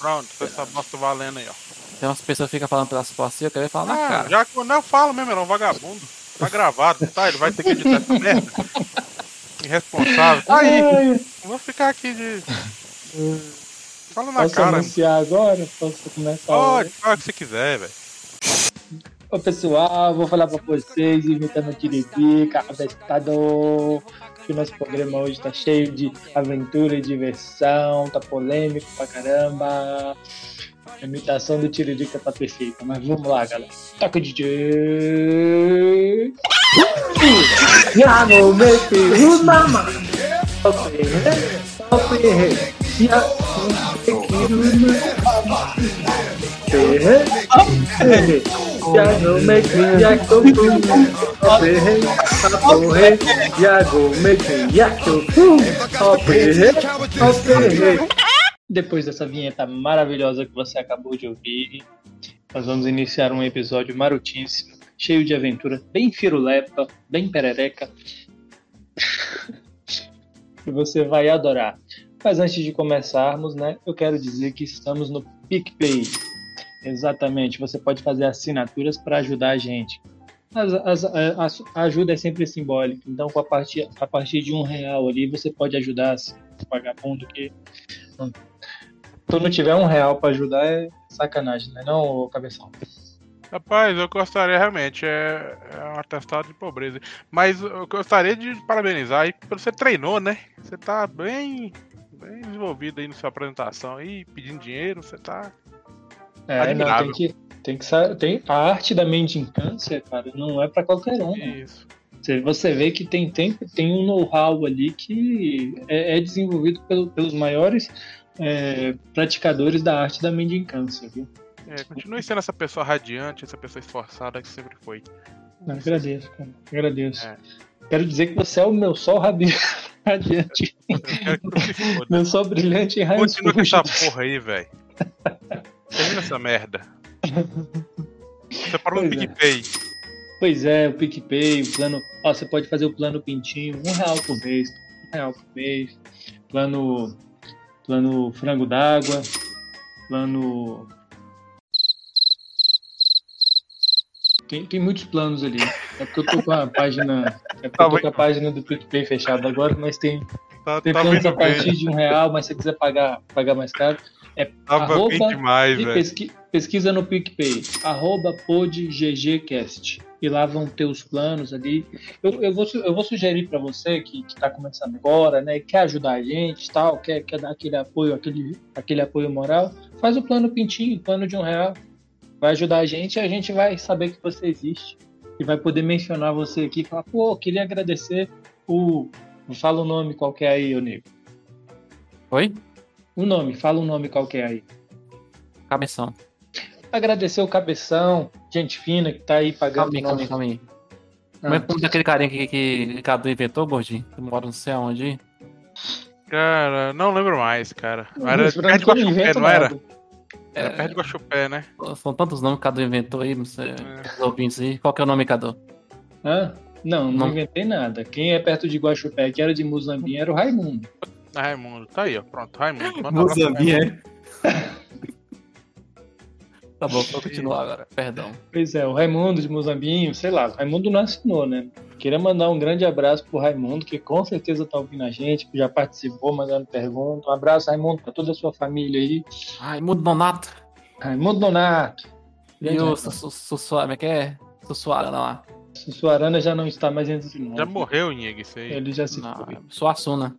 Pronto, essa bosta valendo aí, ó. Tem umas pessoas que ficam falando pelas costas eu queria falar na Ah, cara. já que não, eu falo mesmo, é um vagabundo. Tá gravado, tá? Ele vai ter que editar essa merda. Irresponsável. Tá aí. Ai, Vou ficar aqui de. Fala na posso cara. anunciar agora? Posso começar? Pode, fala o que você quiser, velho. Ô pessoal, vou falar pra vocês, imitando Tiririca, abestado, que o nosso programa hoje tá cheio de aventura e diversão, tá polêmico pra caramba. A imitação do Tiririca tá perfeita, mas vamos lá, galera. Toca o DJ. Mais. Top, top, Depois dessa vinheta maravilhosa que você acabou de ouvir, nós vamos iniciar um episódio marotíssimo, cheio de aventura, bem firulepa, bem perereca, que você vai adorar. Mas antes de começarmos, né, eu quero dizer que estamos no PicPay. Exatamente, você pode fazer assinaturas para ajudar a gente. As- as- a, a ajuda é sempre simbólica, então a partir, a partir de um real ali você pode ajudar esse vagabundo que. Se tu não tiver um real para ajudar é sacanagem, né? Não, cabeção. Rapaz, eu gostaria realmente, é, é um atestado de pobreza. Mas eu gostaria de parabenizar aí, porque você treinou, né? Você tá bem, bem desenvolvido aí na sua apresentação aí, pedindo dinheiro, você tá. É, não, tem que. Tem que sa- tem, a arte da mendicância, cara, não é para qualquer um. né? Isso. Você- Você vê que tem tempo, tem um know-how ali que é, é desenvolvido pelo- pelos maiores é, praticadores da arte da mendicância, viu? É, continue sendo essa pessoa radiante, essa pessoa esforçada que sempre foi. Eu agradeço, cara. Agradeço. É. Quero dizer que você é o meu sol radiante, meu sol brilhante em raios Continua com essa porra aí, velho. Termina essa merda. Você parou no Pois é. PicPay. Pois é, o PicPay, o plano. Ó, você pode fazer o plano Pintinho, um real por mês. Um real por mês. Plano. Plano frango d'água. Plano. Tem, tem muitos planos ali. É porque eu tô com a página. É porque Tá eu tô bem. com a página do PicPay fechada agora, mas tem, Tá, tem tá planos a vindo bem. partir de um real, mas se você quiser pagar, pagar mais caro. É Tava bem arroba demais, e velho. pesqui- pesquisa no PicPay, arroba podggcast. E lá vão ter os planos ali. Eu, eu, vou, eu vou sugerir para você que está começando agora, né? Quer ajudar a gente tal, quer, quer dar aquele apoio, aquele, aquele apoio moral, faz o plano pintinho, plano de um real. Vai ajudar a gente e a gente vai saber que você existe. E vai poder mencionar você aqui e falar, pô, queria agradecer o. Fala o nome qualquer aí, ô nego. Oi? O nome, fala um nome qualquer aí. Cabeção. Agradecer o Cabeção, gente fina que tá aí pagando Calma aí, calma aí, nosso- calma aí. Ah. Como é que daquele carinha que, que o Cadu inventou, gordinho? Que mora não sei aonde. Cara, não lembro mais, cara. Não, Era perto de eu não Guaxupé, invento não era? Era É. perto de Guaxupé, né? São tantos nomes que o Cadu inventou aí, É. os ouvintes aí. Qual que é o nome, Cadu? Hã? Não, não, Não. inventei nada. Quem é perto de Guaxupé, que era de Muzambinho, era o Raimundo. Ah, Raimundo. Tá aí, ó. Pronto, Raimundo. Manda um Mozambique, é? Tá bom, vou continuar agora. Perdão. Pois é, o Raimundo de Muzambinho, sei lá, o Raimundo não assinou, né? Queria mandar um grande abraço pro Raimundo, que com certeza tá ouvindo a gente, que já participou, mandando pergunta. Um abraço, Raimundo, pra toda a sua família aí. Ai, Mundo Donato. Raimundo Donato. E o. Sussuara, como é que é? Sussuara, não lá. Sussuarana já não está mais entre nós. Já morreu, Nieg, isso aí. Ele já se Não, foi. Suassuna.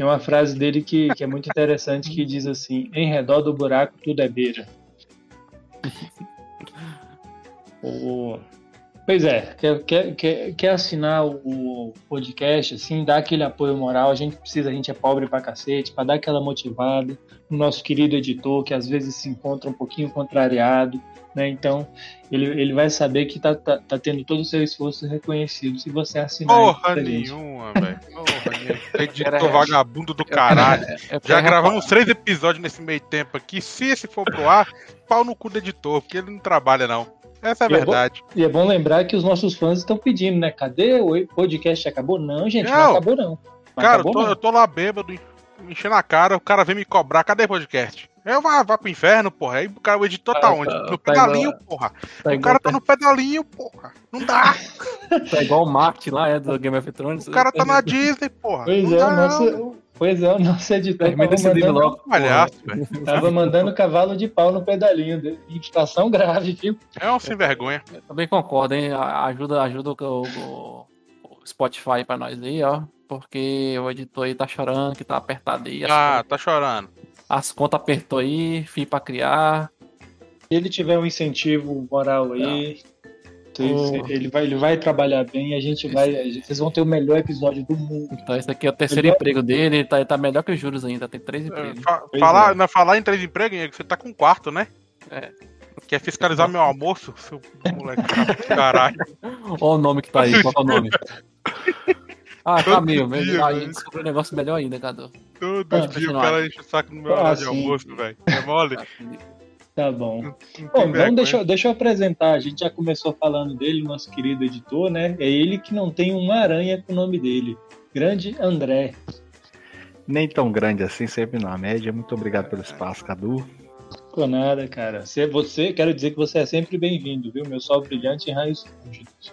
Tem uma frase dele que, que é muito interessante que diz assim: em redor do buraco tudo é beira. O- Pois é, quer, quer, quer, quer assinar o podcast, assim, dar aquele apoio moral, a gente precisa, a gente é pobre pra cacete, pra dar aquela motivada. O nosso querido editor, que às vezes se encontra um pouquinho contrariado, né? Então, ele, ele vai saber que tá, tá, tá tendo todo o seu esforço reconhecido se você assinar. Porra nenhuma, velho. Porra nenhuma. Editor Era- vagabundo do caralho. É Já é gravamos três episódios nesse meio tempo aqui. Se esse for pro ar, pau no cu do editor, porque ele não trabalha, não. Essa é a E é bom- verdade. E é bom lembrar que os nossos fãs estão pedindo, né? Cadê o podcast? Acabou? Não, gente, não, Não. acabou não. Não Cara, eu acabou, tô, não. eu tô lá bêbado, me enchendo a cara, o cara vem me cobrar, cadê o podcast? Eu vá, vá pro inferno, porra. Aí o cara, o editor tá Ah, onde? tá- No tá pedalinho, igual- porra. Tá o igual, cara tá no pedalinho, porra. Não dá. tá igual o Martin lá, é do Game of Thrones. O cara tá na Disney, porra. Pois não é, dá, nosso, pois é, o nosso editor Termina tava mandando, logo. Palhaço, tava mandando cavalo de pau no pedalinho. de- situação grave, viu? É um sem vergonha. Eu também concordo, hein? A- Ajuda, ajuda o, o- o Spotify pra nós aí, ó. Porque o editor aí tá chorando, que tá apertado aí. As, Ah, tá chorando. as contas apertou aí, fui pra criar. Se ele tiver um incentivo moral aí, Oh. ele, vai, ele vai trabalhar bem, a gente vai. vocês vão ter o melhor episódio do mundo. Então esse aqui é o terceiro Ele- emprego dele, ele tá, ele tá melhor que os juros ainda, tem três É, empregos. fa- Pois falar, é. na- falar em três empregos, você tá com um quarto, né? É. Quer fiscalizar meu almoço, seu moleque? Caralho. Olha o nome que tá aí, qual é o nome? Ah, tá meio, mesmo. Aí descobriu um negócio melhor ainda, Cadu. Todo Ah, dia o cara enche o saco no meu Ah, horário de sim. almoço, velho. É mole? Tá bom. Bom, então deixa, eu- deixa eu apresentar. A gente já começou falando dele, nosso querido editor, né? É ele que não tem uma aranha com o nome dele. Grande André. Nem tão grande assim, sempre na média. Muito obrigado pelo espaço, Cadu. Por nada, cara. Você, você, quero dizer que você é sempre bem-vindo, viu? Meu sol brilhante em raios fúlgidos.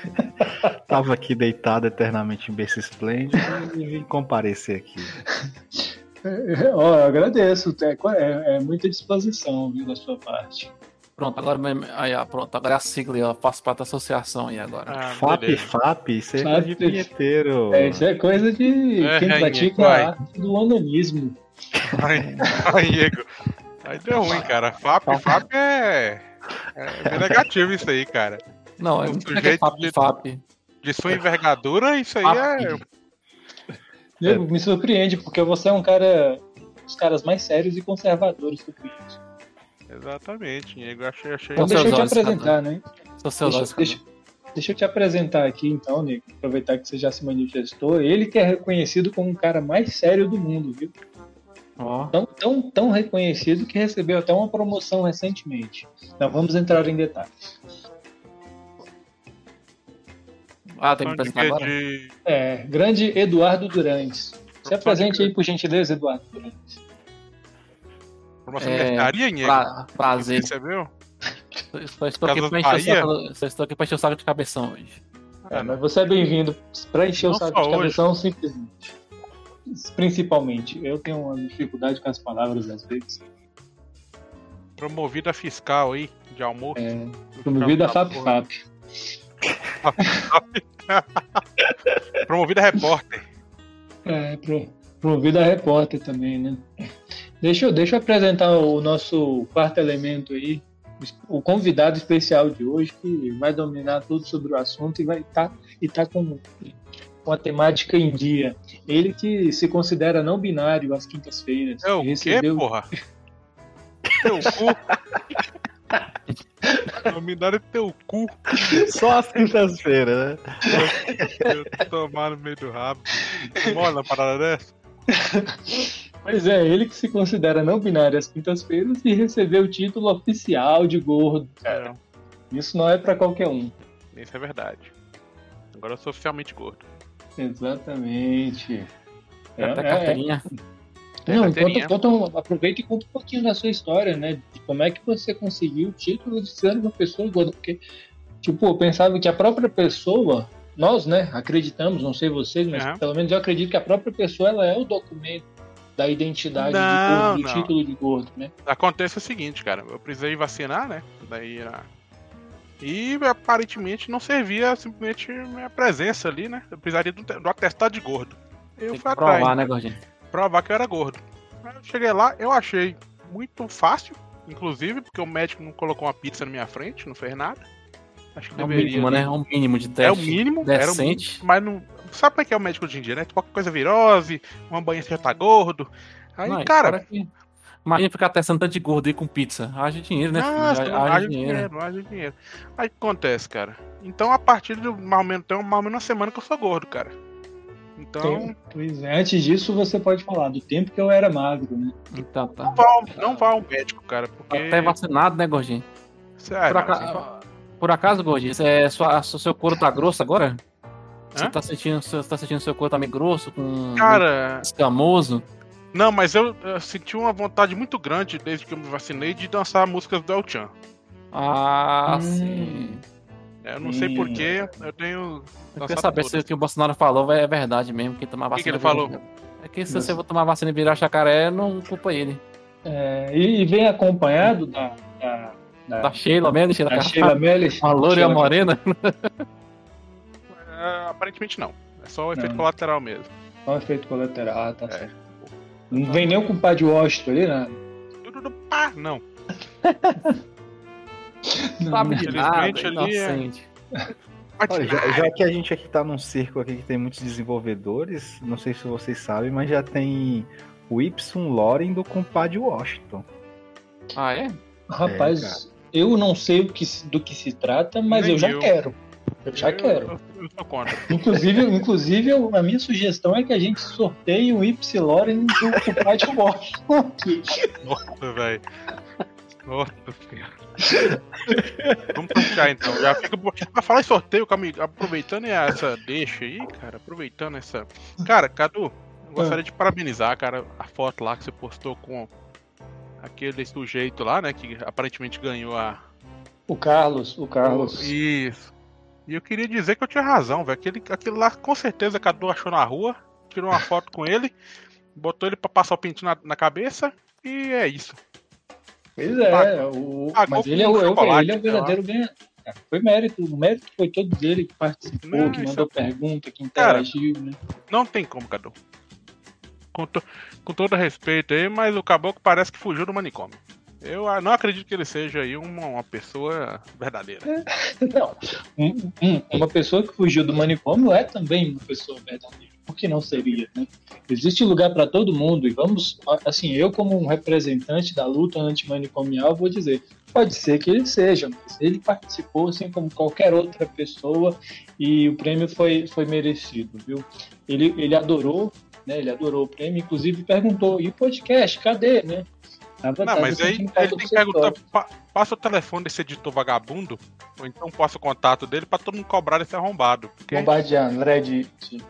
Tava aqui deitado eternamente em berço esplêndido e vim comparecer aqui. É, eu agradeço. É, é, é muita disposição, viu, da sua parte. Pronto, agora mesmo- aí, ó, pronto, agora é a sigla, ó, faço parte da associação aí agora. Ah, FAP, beleza. FAP, isso é FAP. coisa de vinheteiro. É, isso é coisa de É, quem pratica a arte do onanismo. Aí, aí, Diego. Aí deu ruim, cara. FAP, FAP é. É negativo isso aí, cara. Não, é Um muito sujeito FAP, de- FAP. De sua envergadura, isso aí é. Eu- Me surpreende, porque você é um cara. um dos caras mais sérios e conservadores que eu conheço. Exatamente, Diego. Achei, achei. Então deixa eu te olhos, apresentar, né? Deixa, deixa, deixa eu te apresentar aqui, então, Nico. Aproveitar que você já se manifestou. Ele que é reconhecido como o cara mais sério do mundo, viu? Ó, Tão, tão, tão reconhecido que recebeu até uma promoção recentemente. Não vamos entrar em detalhes. Ah, tem que apresentar agora? de, É, grande Eduardo Durantes. Se apresente aí, por gentileza, Eduardo Durantes. promoção É, de mercaria, Diego. Pra, prazer. Recebeu? Só estou aqui pra encher o saco, só estou aqui pra encher o saco de cabeção hoje. É, mas você é bem-vindo para encher o saco de hoje. cabeção, simplesmente. Principalmente. Eu tenho uma dificuldade com as palavras às vezes. Promovida fiscal aí, de almoço. É, promovido a FAP Porra. FAP. Promovida repórter. É, pro, promovido a repórter também, né? Deixa eu, deixa eu apresentar o nosso quarto elemento aí, o convidado especial de hoje, que vai dominar tudo sobre o assunto e vai estar e tá com, com a temática em dia. Ele que se considera não binário às quintas-feiras. É o e quê, recebeu porra? Teu cu. Nominado é teu cu. Só às quintas-feiras, né? Eu tomar no meio do rabo. Mole na parada dessa? Pois é, ele que se considera não binário às quintas-feiras e recebeu o título oficial de gordo. É, Isso não é pra qualquer um. isso é verdade. Agora eu sou oficialmente gordo. Exatamente. É, Até é, carteirinha. Tem Não, conta, conta, aproveita e conta um pouquinho da sua história, né? De como é que você conseguiu o título de ser uma pessoa gorda. Porque, tipo, eu pensava que a própria pessoa, nós, né, acreditamos, não sei vocês, mas Aham. pelo menos eu acredito que a própria pessoa ela é o documento da identidade de Não, gordo, do não. título de gordo, né? Acontece o seguinte, cara. Eu precisei vacinar, né? Daí na... E aparentemente não servia simplesmente minha presença ali, né? Eu precisaria do, do atestado de gordo. Eu Tem fui que atrás. provar, né, gordinho? Provar que eu era gordo. Aí eu cheguei lá, eu achei muito fácil, inclusive, porque o médico não colocou uma pizza na minha frente, não fez nada. Acho que É o deveria. mínimo, né? É o mínimo de teste. É o mínimo, era o decente. mas não. Sabe como é que é o médico hoje em dia, né? Qualquer coisa virose, uma banha você já tá gordo. Aí, Não, cara, que- Imagina ficar testando tanto de gordo aí com pizza. Haja dinheiro, né? nossa, Haja- haja dinheiro, haja dinheiro. Aí o que acontece, cara? Então, a partir de mais ou menos, tem mais ou menos uma semana que eu sou gordo, cara. Então, pois é, antes disso você pode falar do tempo que eu era magro, né? Então tá. não vá, ao- não vá ao médico, cara, porque. Até vacinado, né, gordinho? Sério, Por, aca- por acaso, gordinho, é, sua, seu couro tá grosso agora? Você Hã? tá sentindo, você tá sentindo seu corpo tá meio grosso, com Cara, escamoso? não, mas eu, eu senti uma vontade muito grande desde que eu me vacinei de dançar músicas do El Chan. Ah, Hum. sim. É, Eu não sei porquê, eu tenho. Eu queria dançado saber se o que o Bolsonaro falou é verdade mesmo, que tomar que vacina. ele falou? É que se você for tomar vacina e virar jacaré, não culpa ele. É, e, vem acompanhado da, da, da, Da Sheila mesmo, Sheila da Carvalho. Sheila Melis. Uma loura e a morena. É, aparentemente não. É só o efeito Não. colateral mesmo. Só um efeito colateral, ah, tá É. certo. Não vem nem o compadre Washington ali, né? Tudo do pá, não. Sabe de nada, é- inocente. Olha, já, já que a gente aqui tá num circo aqui que tem muitos desenvolvedores, não sei se vocês sabem, mas já tem o Y Loren do compadre Washington. Ah, é? Rapaz, eu não sei o que, do que se trata, mas Nem eu já eu. quero. Eu já eu, quero. Eu, eu sou contra. Inclusive, inclusive a minha sugestão é que a gente sorteie um Y do compadre Washington aqui. Nossa, velho. Nossa senhora. Vamos sortear então. Já fica. Pra falar em sorteio, aproveitando essa deixa aí, cara. Aproveitando essa. Cara, Cadu, eu gostaria de parabenizar, cara, a foto lá que você postou com aquele sujeito lá, né? Que aparentemente ganhou a. O Carlos, o Carlos. Isso. E eu queria dizer que eu tinha razão, velho. Aquele, aquele lá, com certeza, Cadu achou na rua, tirou uma foto com ele, botou ele pra passar o pintinho na, na cabeça, e é isso. Pois é, o, mas ele é, o, é ele é o verdadeiro ganhador. cara. Foi mérito, o mérito foi todo dele que participou, Não, que mandou é- pergunta, que Cara, interagiu, né? Não tem como, Cadu. Com, to- com todo respeito aí, mas o caboclo parece que fugiu do manicômio. Eu não acredito que ele seja aí uma, uma pessoa verdadeira. Não, um- um- uma pessoa que fugiu do manicômio é também uma pessoa verdadeira. Por que não seria, né? Existe lugar para todo mundo e vamos, assim, eu como um representante da luta antimanicomial vou dizer, pode ser que ele seja, mas ele participou assim como qualquer outra pessoa e o prêmio foi, foi merecido, viu? Ele, ele adorou, né? Ele adorou o prêmio, inclusive perguntou, e o podcast, cadê, né? Tava- Não, mas aí ele tem que perguntar. pa- passa o telefone desse editor vagabundo, ou então passa o contato dele pra todo mundo cobrar esse arrombado. Porque Bombardeando, André de, de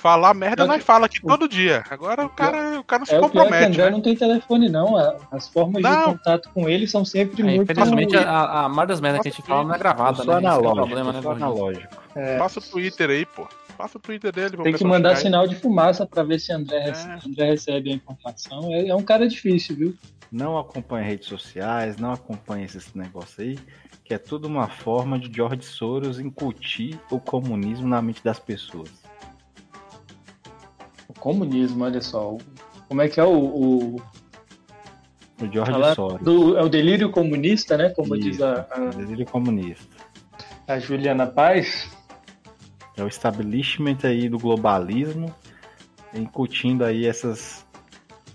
falar merda nós que- fala aqui todo dia. Agora o cara, o cara não se É o compromete. André né? não tem telefone, não. As formas de Não. contato com ele são sempre É, muito. infelizmente, a, a maioria das merdas que a gente fala não é gravada, né? Esse é o analógico, problema, né, analógico. É, Passa o Twitter aí, pô. Passa o Twitter dele. tem que mandar sinal de fumaça pra ver se André, É. André recebe a informação. É, é um cara difícil, viu? Não acompanha redes sociais, não acompanha esses negócios aí, que é tudo uma forma de George Soros incutir o comunismo na mente das pessoas. Comunismo, olha só. Como é que é o. o O George falar Soros. do, é o delírio comunista, né? Como Isso. diz a, Delírio comunista. a, a Juliana Paz. É o establishment aí do globalismo, incutindo aí essas,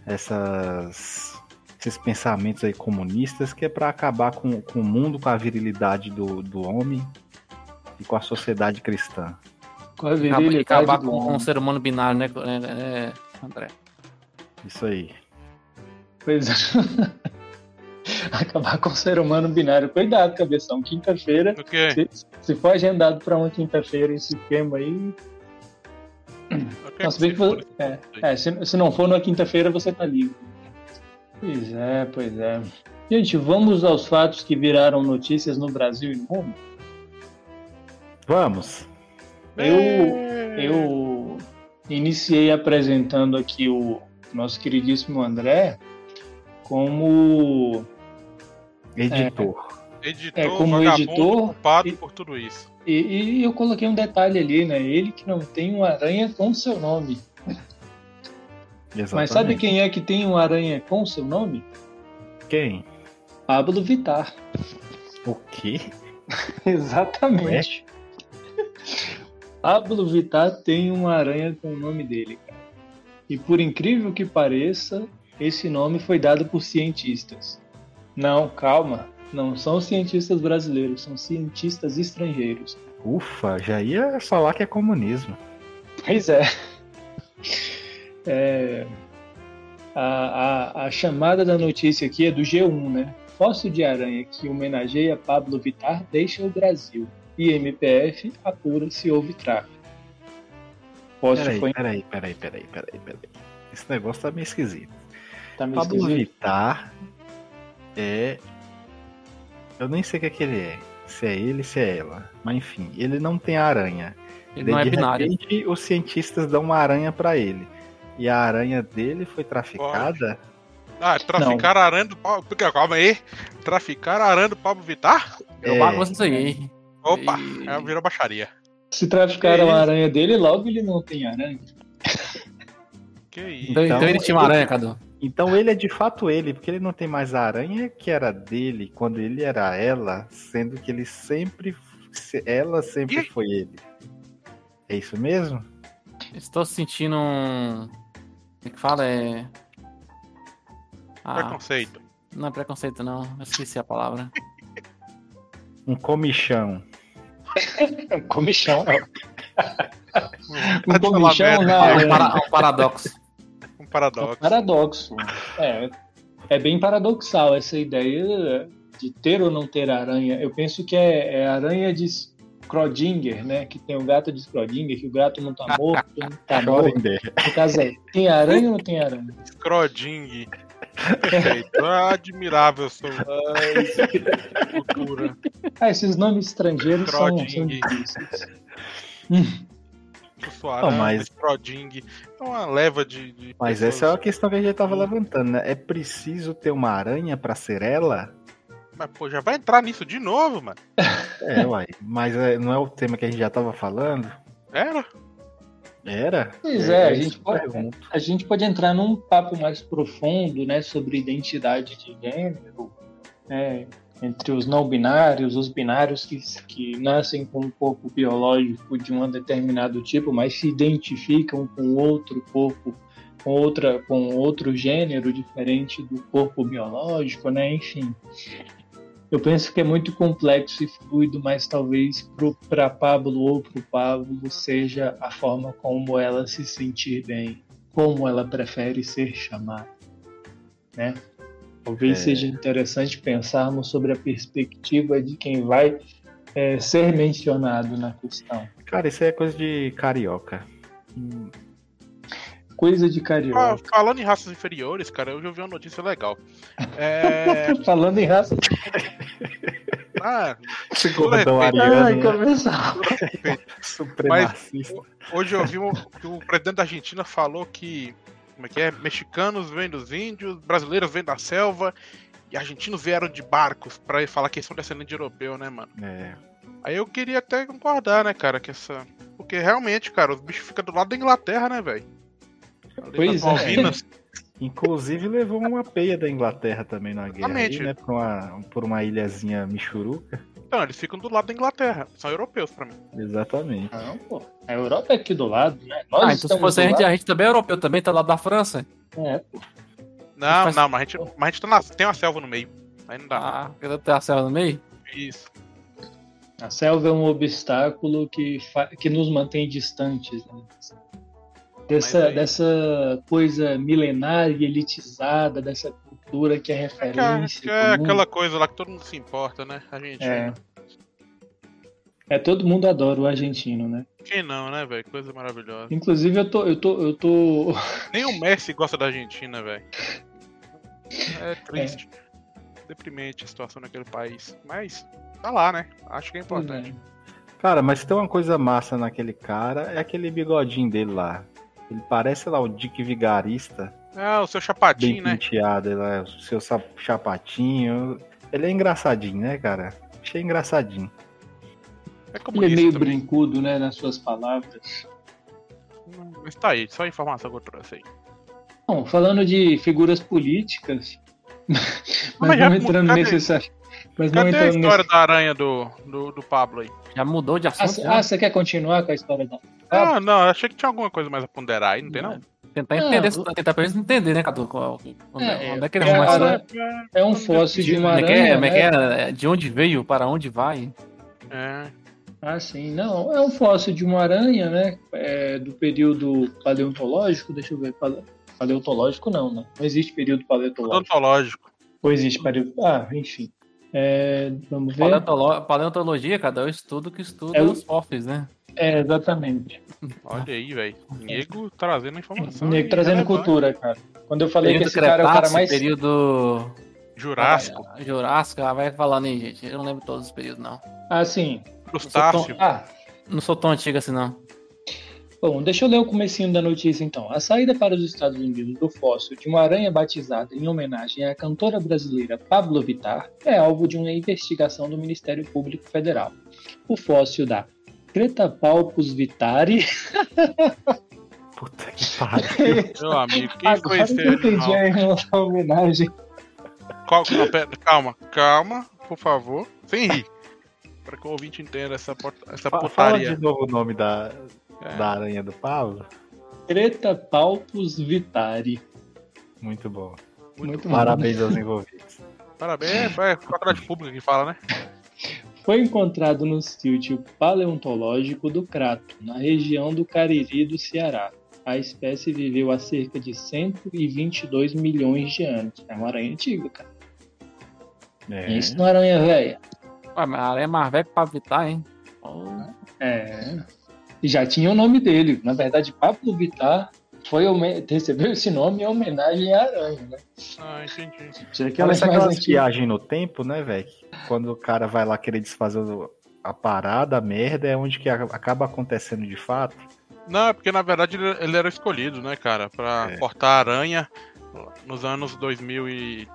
essas, esses pensamentos aí comunistas que é para acabar com, com o mundo, com a virilidade do, do homem e com a sociedade cristã. Com a Acabar, virilidade acabar do com um homem. ser humano binário, né, é, é, André? Isso aí. Pois é. Acabar com o ser humano binário. Cuidado, cabeção. Quinta-feira O quê? Se, se for agendado para uma quinta-feira esse esquema aí. O que Não, se for? é, é, se, se não for numa quinta-feira, você tá livre. Pois é, pois é. Gente, vamos aos fatos que viraram notícias no Brasil e no mundo. Vamos. Eu, É. eu iniciei apresentando aqui o nosso queridíssimo André como Editor. Editor, É, como editor, culpado e- por tudo isso. e, e eu coloquei um detalhe ali, né? Ele que não tem uma aranha com seu nome. Exatamente. Mas sabe quem é que tem uma aranha com seu nome? quem? Pablo Vittar. O quê? Exatamente. Pablo Vittar tem uma aranha com o nome dele, cara. E por incrível que pareça, esse nome foi dado por cientistas. Não, calma. Não são cientistas brasileiros, são cientistas estrangeiros. Ufa, já ia falar que é comunismo. Pois é. É, a, a, a chamada da notícia aqui é do G1, né? Fóssil de aranha que homenageia Pablo Vittar deixa o Brasil. E MPF apura se houve tráfico. apóstrofo Peraí, hein? peraí, peraí, peraí, peraí, peraí. Esse negócio tá meio esquisito. Tá meio Pablo esquisito. Vittar é. Eu nem sei o que, é que ele é. Se é ele, se é ela. Mas enfim, ele não tem aranha. Ele não é de binário. repente, os cientistas dão uma aranha pra ele. E a aranha dele foi traficada. Ah, traficar aranha do Pablo. Calma aí. Traficar aranha do Pablo Vittar? Eu É. bagunço isso aí. Opa, E- é, virou baixaria. Se traficaram a aranha dele, logo ele não tem aranha. Que isso. Então, então Então, ele tinha uma aranha, Cadu. Então ele é de fato ele, porque ele não tem mais a aranha que era dele quando ele era ela, sendo que ele sempre. se- Ela sempre foi ele. É isso mesmo? Estou sentindo um. Como é que fala? É. Ah, Preconceito. não é preconceito, não. Eu esqueci a palavra. Um comichão. Comichão, não. Um de falar comichão na É um, para- um paradoxo. Um É um paradoxo. paradoxo. É, é bem paradoxal essa ideia de ter ou não ter aranha. Eu penso que é, é a aranha de Schrödinger, né? Que tem o gato de Schrödinger, que o gato não tá morto, não tá morto. Schrödinger. No caso é, tem aranha ou não tem aranha? Scroding. Perfeito. Admirável sua cultura. Ah, esses nomes estrangeiros são, difíceis. Sua Não, aranha, mas- Scroding. É uma leva de. de Mas pessoas- essa é a questão que a gente tava levantando, né? É preciso ter uma aranha pra ser ela? Mas, pô, já vai entrar nisso de novo, mano. É, uai. Mas é, não é o tema que a gente já tava falando? Era? Era? Pois é, a isso gente eu pode, a gente pode entrar num papo mais profundo, né, sobre identidade de gênero, né, entre os não binários, os binários que, que nascem com um corpo biológico de um determinado tipo, mas se identificam com outro corpo, com outra, com outro gênero diferente do corpo biológico, né, enfim. Eu penso que é muito complexo e fluido, mas talvez para Pablo ou para o Pablo seja a forma como ela se sentir bem, como ela prefere ser chamada, né? Talvez É. seja interessante pensarmos sobre a perspectiva de quem vai é, ser mencionado na questão. Cara, isso aí é coisa de carioca. Coisa de Ah, carioca. falando em raças inferiores, cara, eu vi uma notícia legal. É. Falando em raça. ah, Esse gordão Ai, né? Supremacista. hoje eu vi um- que o presidente da Argentina falou que. Como é que é? Mexicanos vêm dos índios, brasileiros vêm da selva e argentinos vieram de barcos pra falar que são descendentes de europeu, né, mano? É. Aí eu queria até concordar, né, cara, que essa. Porque realmente, cara, os bichos ficam do lado da Inglaterra, né, velho? Pois é. Malvinas. Inclusive levou uma peia da Inglaterra também na guerra, aí, né? Por uma, por uma ilhazinha michuruca. Então, eles ficam do lado da Inglaterra. São europeus pra mim. Exatamente. Não, pô. A Europa é aqui do lado, né? Nós Ah, então se fosse a gente, lado. a gente também é europeu, também tá lá da França. É, pô. Não, Mas- não, mas a gente, mas a gente tá na, tem uma selva no meio. Aí não dá. Ah, ter a selva no meio? Isso. A selva é um obstáculo que, fa- que nos mantém distantes né? Dessa, aí- dessa coisa milenária e elitizada, dessa cultura que é Que é, referência. que é comum. aquela coisa lá que todo mundo se importa, né? A gente. É. É, todo mundo adora o argentino, né? Quem não, né, velho? Coisa maravilhosa. Inclusive eu tô, eu tô, eu tô. Nem o Messi gosta da Argentina, velho. É triste. Deprimente a situação naquele país. Mas tá lá, né? Acho que é importante. Cara, mas tem uma coisa massa naquele cara, é aquele bigodinho dele lá. Ele parece lá o Dick Vigarista, Ah, o seu bem chapadinho, né? penteado, ele é o seu chapatinho. Ele é engraçadinho, né, cara? Achei engraçadinho. É Ele é meio também. brincudo, né, nas suas palavras. Mas tá aí, só a informação que eu trouxe aí. Bom, falando de figuras políticas, mas, mas já- não entrando necessariamente. Mas não Cadê a entrando história nesse... da aranha do, do, do Pablo aí? Já mudou de Ah, assunto? ah, você quer continuar com a história da. Ah, não, eu achei que tinha alguma coisa mais a ponderar aí, não tem não? Tentar Não, entender, eu- tentar pelo menos entender, né, Cadu? Qual- Onde É, onde é que ele é, a aranha- É um fóssil de uma é é? aranha. Como é que né? é? De onde veio, para onde vai? É. Ah, sim. Não, é um fóssil de uma aranha, né? É, do período paleontológico. Deixa eu ver. pale- Paleontológico não, né? Não existe período paleontológico. Odontológico. Ou existe período. Ah, enfim. É, vamos ver. Paleontolo- Paleontologia, cada é o estudo que estuda É o- os fósseis, né? É, exatamente. Olha aí, velho. Nego trazendo informação. Nego trazendo relevante. cultura, cara. Quando eu falei que Período esse cara é o cara mais. Período Jurássico, Ah, Jurássico, ah, vai falando aí, gente. Eu não lembro todos os períodos, não. Ah, sim. crustáceo. Ah, Não sou tão antigo assim, não. Bom, deixa eu ler o comecinho da notícia então. A saída para os Estados Unidos do fóssil de uma aranha batizada em homenagem à cantora brasileira Pablo Vittar é alvo de uma investigação do Ministério Público Federal. O fóssil da Cretapalpus vitari. Puta que pariu. Meu amigo, quem foi Agora esse eu entendi animal? a homenagem. Pera, calma, calma, por favor. Sem rir. Para que o ouvinte entenda essa, pot- essa Fa- Fala putaria. de novo o nome da, É. da aranha do Pablo. Cretapalpus vitari. Muito bom. Muito bom. Parabéns aos envolvidos. Parabéns, é faculdade pública que fala, né? Foi encontrado no sítio paleontológico do Crato, na região do Cariri do Ceará. A espécie viveu há cerca de 122 milhões de anos. É uma aranha antiga, cara. É. Isso não é aranha velha. Ué, mas a aranha é mais velha pra evitar, hein? Oh, É. E já tinha o nome dele. Na verdade, Pablo Vittar foi recebeu esse nome em homenagem à aranha, né? Ah, entendi. Tinha antigas. viagens no tempo, né, velho? Quando o cara vai lá querer desfazer o- a parada, a merda, é onde que a- acaba acontecendo de fato. Não, é porque na verdade ele, ele era escolhido, né, cara, pra É. portar aranha nos anos 2000 e,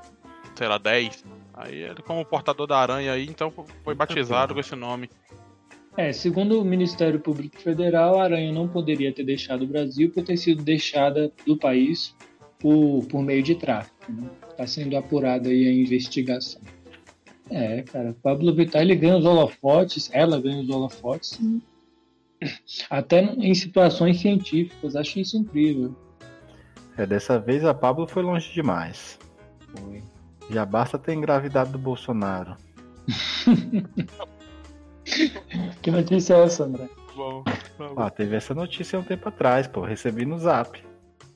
sei lá, 10. Aí ele como portador da aranha aí, então foi batizado com esse nome. É, segundo o Ministério Público Federal, a aranha não poderia ter deixado o Brasil por ter sido deixada do país por, por meio de tráfico. Está sendo apurada aí a investigação. É, cara, Pablo Vittar ele ganha os holofotes, ela ganha os holofotes, até em situações científicas. Acho isso incrível. É, dessa vez a Pablo foi longe demais. Já basta ter engravidado do Bolsonaro. Que notícia é essa, André? Bom, bom. Ah, teve essa notícia há um tempo atrás, pô. Recebi no zap.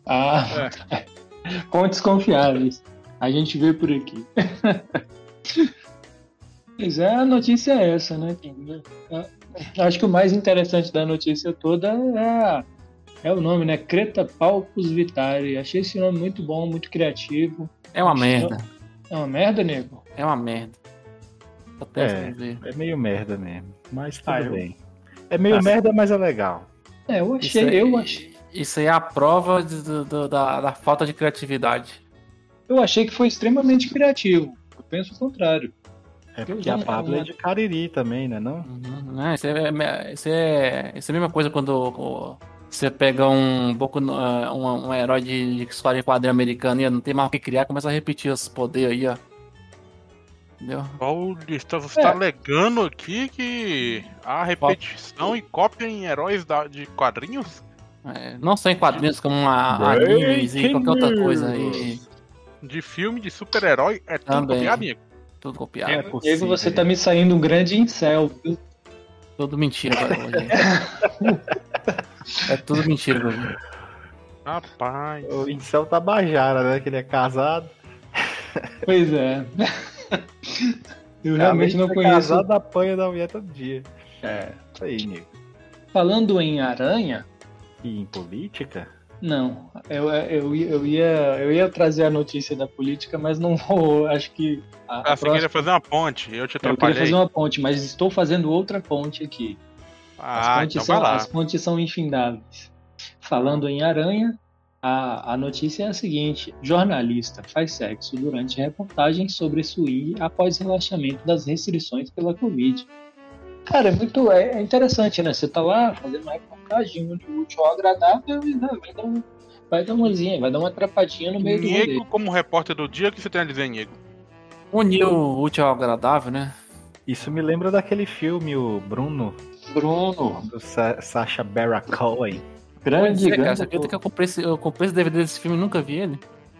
Ah, fontes confiáveis. A gente vê por aqui. Pois é, a notícia é essa, né? Acho que o mais interessante da notícia toda é, é o nome, né? Creta Palpus Vitari. Achei esse nome muito bom, muito criativo. é uma merda. É uma merda, nego? É uma merda. Até É. É meio merda mesmo. Mas tudo Ah, eu- bem. É meio Ah, merda, mas é legal. É, eu Isso achei, aí, eu achei. isso aí é a prova de- do- do- da, da falta de criatividade. Eu achei que foi extremamente criativo. Eu penso o contrário. É porque a Pablo é de Cariri também, né? Não? Uhum, né? Isso, é, isso, é, isso é a mesma coisa quando você pega um pouco um, um herói de história de quadrinho americano e não tem mais o que criar, começa a repetir os poderes aí, ó. Entendeu? Paulista, você tá É. alegando aqui que há repetição e cópia em heróis da- de quadrinhos? É, não só em quadrinhos, como a, animes e qualquer outra coisa aí. De filme de super-herói é tudo Também. copiado, amigo. Tudo copiado. É Diego, possível. você tá me saindo um grande incel. viu? Tudo mentira hoje. É tudo mentira hoje. Rapaz. O Incel Tabajara, né? Que ele é casado. Pois é. Eu realmente não ser conheço. Casado apanha da mulher todo dia. É. Isso aí, nego. Falando em aranha, E em política? não. Eu, eu, eu, ia, eu ia trazer a notícia da política, mas não vou. Acho que. A, a Ah, você próxima- queria fazer uma ponte, eu te eu queria atrapalhei. fazer uma ponte, mas estou fazendo outra ponte aqui. As, Ah, pontes, então são, vai lá. as pontes são infindáveis. Falando em aranha, a, a notícia é a seguinte: jornalista faz sexo durante reportagem sobre swing após relaxamento das restrições pela Covid. Cara, é muito é, é interessante, né? Você tá lá fazendo uma reportagem onde o útil ao agradável e né, vai dar um, vai dar umazinha, vai dar uma atrapadinha no meio do rolê. Nego, como repórter do dia, o que você tem a dizer, Nego? Unir o útil ao agradável, né? Isso me lembra daquele filme, o Bruno, Bruno, do Sa Sacha Baron Cohen. Grande, é, cara, grande. você acredita que eu comprei, esse, eu comprei esse DVD desse filme e nunca vi ele?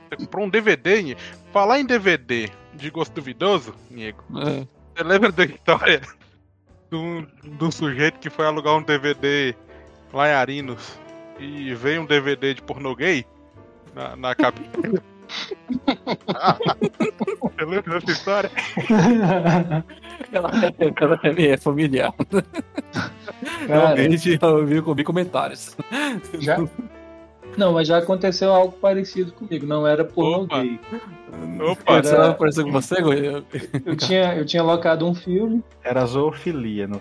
Você comprou um DVD? Falar em DVD de gosto duvidoso, Nego, É. você lembra da história do, do sujeito que foi alugar um DVD lá em Arinos e veio um DVD de pornô gay na, na cabine? Ah, você lembra dessa história? Ela, ela é familiar. Cara, Realmente, eu vi, eu vi comentários. já... Não, mas já aconteceu algo parecido comigo. Não era pornô Opa. gay. Opa, Você não apareceu com você? Eu tinha, eu tinha locado um filme. Era zoofilia. No...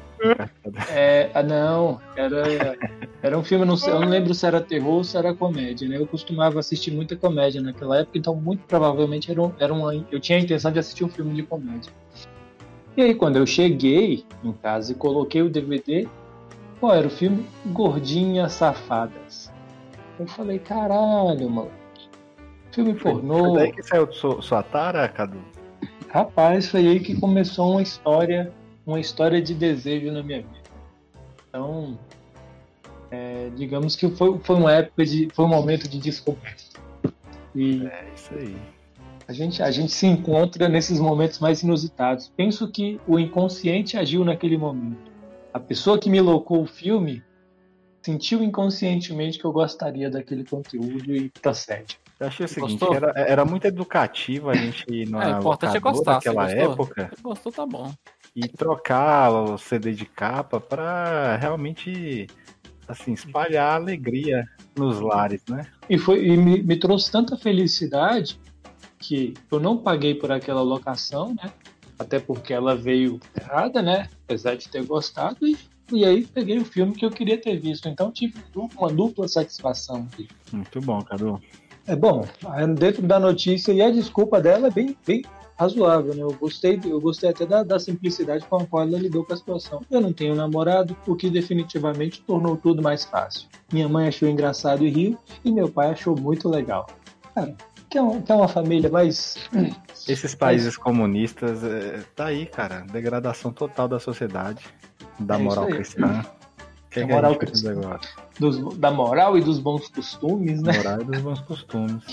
É, ah, não, era, era um filme, não sei, eu não lembro se era terror ou se era comédia, né? Eu costumava assistir muita comédia naquela época, então muito provavelmente era, um, era uma, eu tinha a intenção de assistir um filme de comédia. E aí, quando eu cheguei em casa e coloquei o DVD, qual era o filme? Gordinhas Safadas. Eu falei, caralho, mano. Filme pornô. Foi daí que saiu sua, sua tara, Cadu? Rapaz, foi aí que começou uma história, uma história de desejo na minha vida. Então, é, digamos que foi, foi uma época de, foi um momento de descoberta. E É isso aí. a gente, a gente se encontra nesses momentos mais inusitados. Penso que o inconsciente agiu naquele momento. A pessoa que me locou o filme sentiu inconscientemente que eu gostaria daquele conteúdo e procede. Eu achei o seguinte, Gostou? era, era muito educativo a gente ir na É, importante é locadora gostar. Naquela gostou? época gostou, tá bom. e trocar o CD de capa pra realmente assim, espalhar a alegria nos lares, né? E, foi, e me, me trouxe tanta felicidade que eu não paguei por aquela locação, né? Até porque ela veio errada, né? Apesar de ter gostado. E, e aí peguei o filme que eu queria ter visto. Então tive uma dupla satisfação. aqui. Muito bom, Cadu. É bom, aí dentro da notícia, e a desculpa dela é bem, bem razoável, né? Eu gostei, eu gostei até da, da simplicidade com a qual ela lidou com a situação. Eu não tenho namorado, o que definitivamente tornou tudo mais fácil. Minha mãe achou engraçado e riu, e meu pai achou muito legal. Cara, quer, um- quer uma família mais. Esses países comunistas, é, tá aí, cara. Degradação total da sociedade, da É moral cristã. Que, Da que moral cristã. agora? dos- da moral e dos bons costumes, né? Moral e dos bons costumes.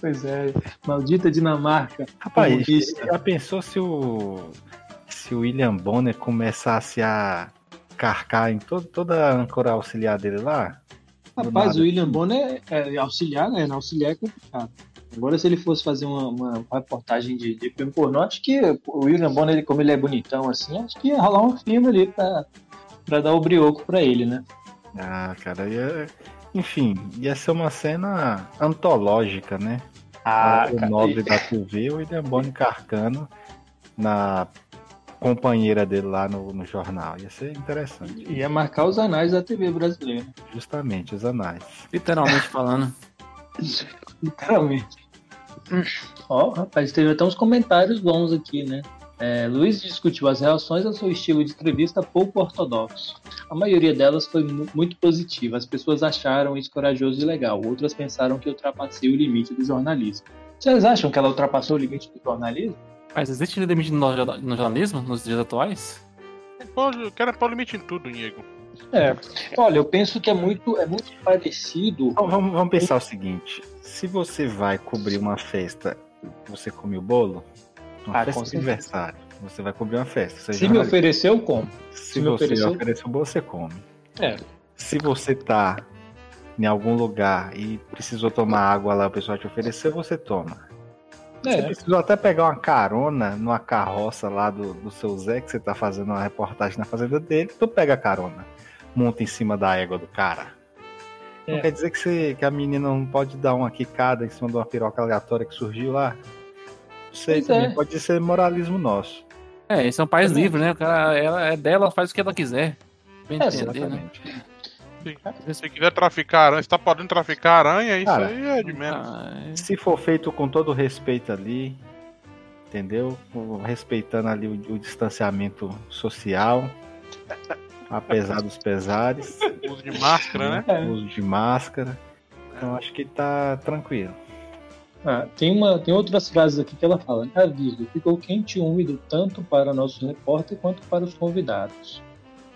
Pois é, maldita Dinamarca. Rapaz, Comunista. já pensou se o se o William Bonner começasse a carcar em todo, toda a âncora auxiliar dele lá? Rapaz, o William Bonner é, é auxiliar, né? Auxiliar é complicado. Agora, se ele fosse fazer uma, uma reportagem de, de filme pornô, acho que o William Bonner, ele- como ele é bonitão assim, acho que ia rolar um filme ali pra, pra dar o brioco pra ele, né? Ah, cara, ia, enfim, ia ser uma cena antológica, né? Ah, o nobre da TV, o William Bonner carcando na companheira dele lá no, no jornal. Ia ser interessante. ia marcar os anais da TV brasileira. Justamente, os anais. Literalmente falando. Literalmente. Ó, rapaz, teve até uns comentários bons aqui, né? É, Luiz discutiu as reações ao seu estilo de entrevista pouco ortodoxo. A maioria delas foi mu- muito positiva. As pessoas acharam isso corajoso e legal. Outras pensaram que ultrapassei o limite do jornalismo. Vocês acham que ela ultrapassou o limite do jornalismo? Mas existe limite no, no jornalismo nos dias atuais? Pô, eu quero pôr limite em tudo, Diego. É. Olha, eu penso que é muito, é muito parecido. Então, vamos, vamos pensar o seguinte: se você vai cobrir uma festa, você come o bolo? Uma Ah, festa de aniversário. Você vai cobrir uma festa. Você Se me jornalista. ofereceu, como? Se me você oferecer o bolo, você come. É. Se você tá em algum lugar e precisou tomar água lá, o pessoal te ofereceu, você toma. Você É. precisou até pegar uma carona numa carroça lá do, do seu Zé, que você tá fazendo uma reportagem na fazenda dele, tu pega a carona, monta em cima da égua do cara. Não É. quer dizer que, você, que a menina não pode dar uma quicada em cima de uma piroca aleatória que surgiu lá? Não sei, também é. pode ser moralismo nosso. É, esse é um país livre, né? O cara, ela é dela, ela faz o que ela quiser. Bem É, entender, né? Exatamente. Se quiser traficar aranha, se tá podendo traficar aranha, isso Cara, aí é de menos. Se for feito com todo o respeito ali, entendeu? Respeitando ali o, o distanciamento social, apesar dos pesares, Uso de máscara, né? É. uso de máscara. Então acho que tá tranquilo. Ah, tem, uma, tem outras frases aqui que ela fala. Aviso, ficou quente e úmido tanto para nosso repórter quanto para os convidados.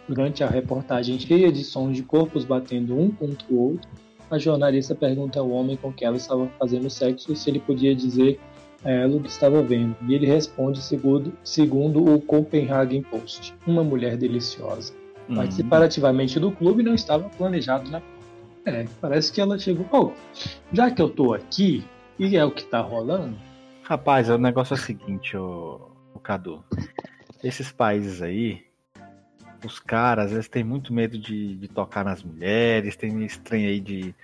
Durante a reportagem cheia de sons de corpos batendo um contra o outro, a jornalista pergunta ao homem com quem ela estava fazendo sexo se ele podia dizer a ela o que estava vendo. E ele responde segundo, segundo o Copenhagen Post, uma mulher deliciosa. Hum. Participativamente do clube não estava planejado na É, parece que ela chegou. Oh, já que eu tô aqui e é o que tá rolando, Rapaz, o negócio é o seguinte, ô Cadu. Esses países aí, os caras, às vezes, têm muito medo de, de tocar nas mulheres, tem trem aí de,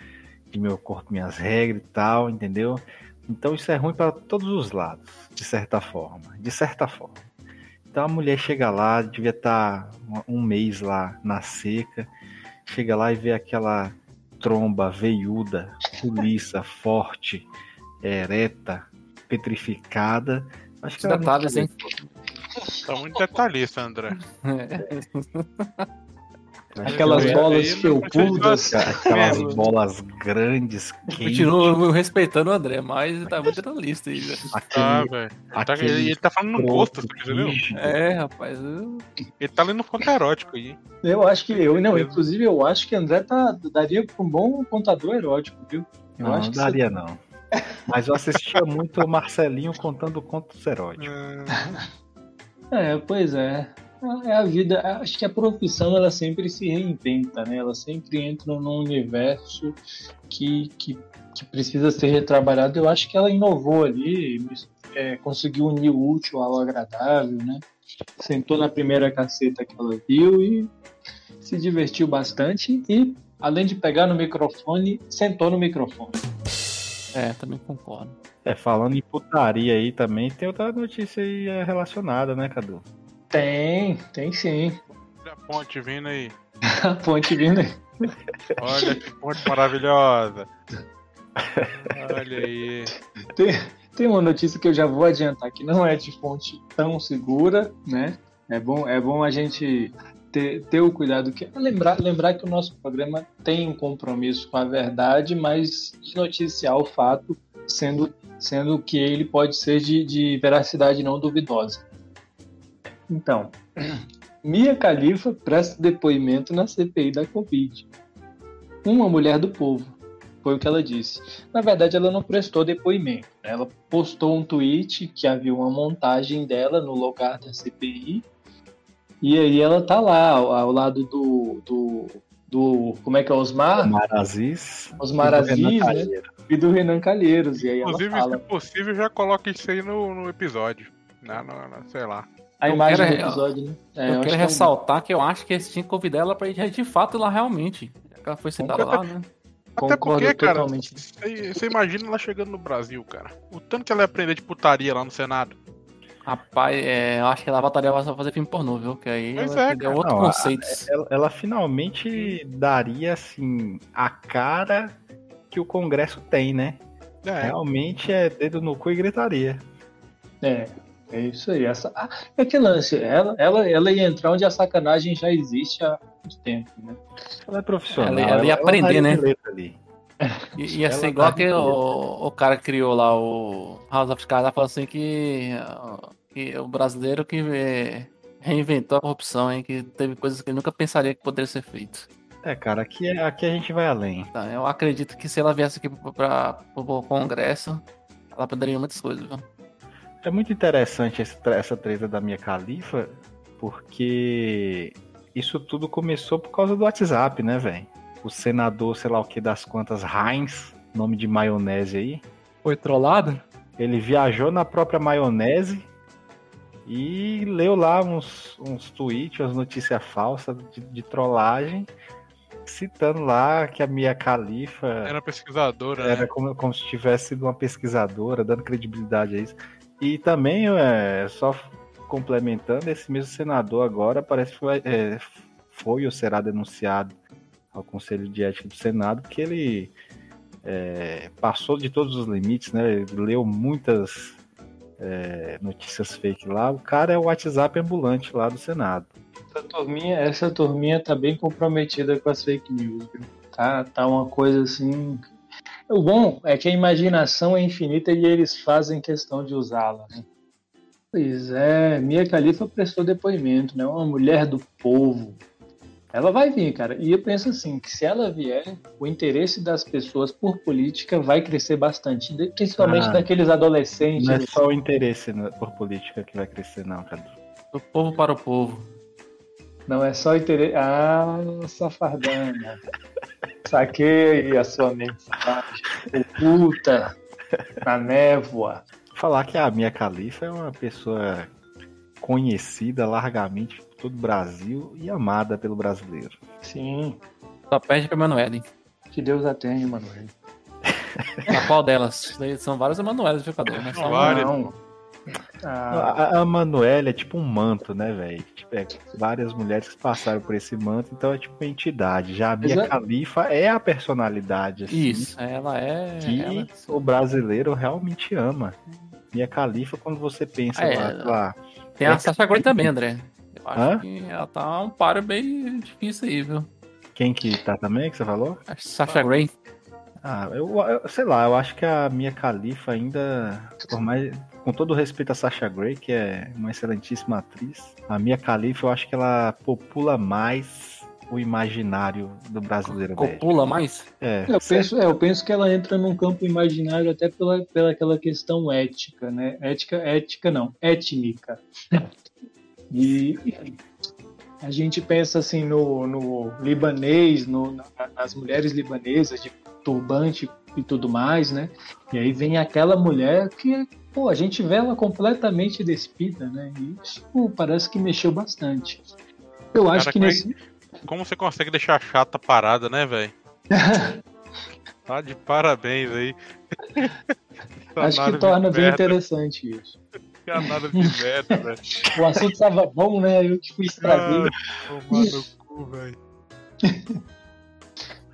de meu corpo, minhas regras e tal, entendeu? Então isso é ruim para todos os lados, de certa forma. De certa forma. Então a mulher chega lá, devia estar tá um mês lá na seca, chega lá e vê aquela tromba veiuda, liça, forte, ereta, petrificada. Acho que detalhes, hein? Tá muito detalhista, André. Aquelas Eu- bolas eu- felpudas. Aquelas Mesmo. bolas grandes, quentes. Continuo respeitando o André, mas tá muito detalhista aí, velho. Ah, velho. Tá- aquele ele, tá falando no gosto, tá entendeu? rígido. É, rapaz. eu- Ele tá lendo ponto erótico aí. Eu acho que eu, não, inclusive eu acho que André tá, daria pra um bom contador erótico, viu? Eu Não, acho não que daria não. Mas eu assistia muito o Marcelinho contando contos eróticos. É, pois é. É a vida, acho que a profissão ela sempre se reinventa, né? Ela sempre entra num universo que, que, que precisa ser retrabalhado. Eu acho que ela inovou ali, é, conseguiu unir o útil ao agradável, né? Sentou na primeira caceta que ela viu e se divertiu bastante e, além de pegar no microfone, sentou no microfone. É, também concordo. É, falando em putaria aí também, tem outra notícia aí é, relacionada, né, Cadu? Tem, tem sim. Olha a ponte vindo aí. A ponte vindo aí. Olha que ponte maravilhosa. Olha aí. Tem, tem uma notícia que eu já vou adiantar que não é de fonte tão segura, né? É bom, é bom a gente ter, ter o cuidado que lembrar, lembrar que o nosso programa tem um compromisso com a verdade, mas de noticiar o fato, sendo, sendo que ele pode ser de, de veracidade não duvidosa. Então, Mia Khalifa presta depoimento na CPI da Covid. Uma mulher do povo, foi o que ela disse. Na verdade, ela não prestou depoimento. né? Ela postou um tweet que havia uma montagem dela no lugar da CPI. E aí ela tá lá, ao, lado do, do, do. Como é que é? Osmar? Omar Aziz. Osmar e do Renan Aziz, né? E do Renan Calheiros. E aí ela Inclusive, se fala. possível, já coloca isso aí no, no episódio. Na, na- na- sei lá. A Eu imagem do quero- episódio, né? É, eu acho quero que é um- ressaltar que eu acho que eles tinham que convidar ela pra ir de fato lá realmente. Já que ela foi citada lá, né? Até Concordo porque, cara, totalmente. você você imagina ela chegando no Brasil, cara. O tanto que ela ia aprender de putaria lá no Senado. Rapaz, é, eu acho que ela voltaria pra fazer filme pornô, viu? Que aí Pois ela é, outro Não, a- conceito. Ela, ela finalmente daria, assim, a cara que o Congresso tem, né? É, Realmente é dedo no cu e gritaria. É, é isso aí. Essa, ah, é que lance, ela, ela, ela ia entrar onde a sacanagem já existe há muito tempo, né? Ela é profissional. Ela- ela ia aprender, daria né? Ali. I- Ia ser Ela igual tá que o, o cara que criou lá o House of Cards, falou assim que, que o brasileiro que é, reinventou a corrupção, hein? Que teve coisas que ele nunca pensaria que poderia ser feito. É, cara, aqui, é- aqui a gente vai além. Tá, eu acredito que se ela viesse aqui para o Congresso, ela poderia muitas coisas, viu? É muito interessante essa treta da minha califa, porque isso tudo começou por causa do WhatsApp, né, velho? O senador, sei lá o que das quantas, Heinz, nome de maionese aí, Foi trollado? ele viajou na própria maionese e leu lá uns, uns tweets, umas notícias falsas de, de trollagem, citando lá que a Mia Khalifa era pesquisadora, era né? como, como se tivesse sido uma pesquisadora, dando credibilidade a isso. E também, é, só complementando, esse mesmo senador agora parece que foi, é, foi ou será denunciado ao Conselho de Ética do Senado, porque ele é, passou de todos os limites, né? Ele leu muitas é, notícias fake lá. O cara é o WhatsApp ambulante lá do Senado. Essa turminha, essa turminha tá bem comprometida com as fake news? Tá, tá uma coisa assim. O bom é que a imaginação é infinita e eles fazem questão de usá-la, né? Pois é, Mia Khalifa prestou depoimento, né? Uma mulher do povo. Ela vai vir, cara. E eu penso assim, que se ela vier, o interesse das pessoas por política vai crescer bastante, principalmente Ah. daqueles adolescentes. Não é só o interesse né, por política que vai crescer, não, cara. Do povo para o povo. Não é só interesse. Ah, safardana. Saquei a sua mensagem. Oculta na névoa. Falar que a Mia Khalifa é uma pessoa conhecida largamente por todo o Brasil e amada pelo brasileiro. Sim. Só perde pra Emanuele. Que Deus a tenha, Emanuele. A qual delas? São várias jogador, né? Só- Várias. Não. Ah, A, a Manuela é tipo um manto, né, velho? Tipo, é várias mulheres que passaram por esse manto, então é tipo uma entidade. Já a Mia Exa- Khalifa é a personalidade, assim, Isso, ela é. que ela- o brasileiro realmente ama. Mia Khalifa, quando você pensa É, lá, lá, Tem a Sasha Grey também, André. Eu acho Hã? que ela tá um paro bem difícil aí, viu? quem que tá também, que você falou? A Sasha Grey. Ah, eu, eu- sei lá, eu acho que a Mia Khalifa ainda, por mais, com todo o respeito a Sasha Grey, que é uma excelentíssima atriz, a Mia Khalifa eu acho que ela popula mais o imaginário do brasileiro. Copula mais? É, Eu penso, é, eu penso que ela entra num campo imaginário até pela, pela aquela questão ética, né? Ética, ética não, étnica. E a gente pensa assim no, no libanês, no, na- nas mulheres libanesas de turbante e tudo mais, né? E aí vem aquela mulher que, pô, a gente vê ela completamente despida, né? E isso pô, parece que mexeu bastante. Eu acho Cara, que como é nesse. Como você consegue deixar a chata parada, né, velho? Tá de parabéns aí. Acho que torna bem merda, interessante isso. Danado de merda, velho. O assunto estava bom, né? Eu que fui estraguei. Ah, Tomar no cu, velho.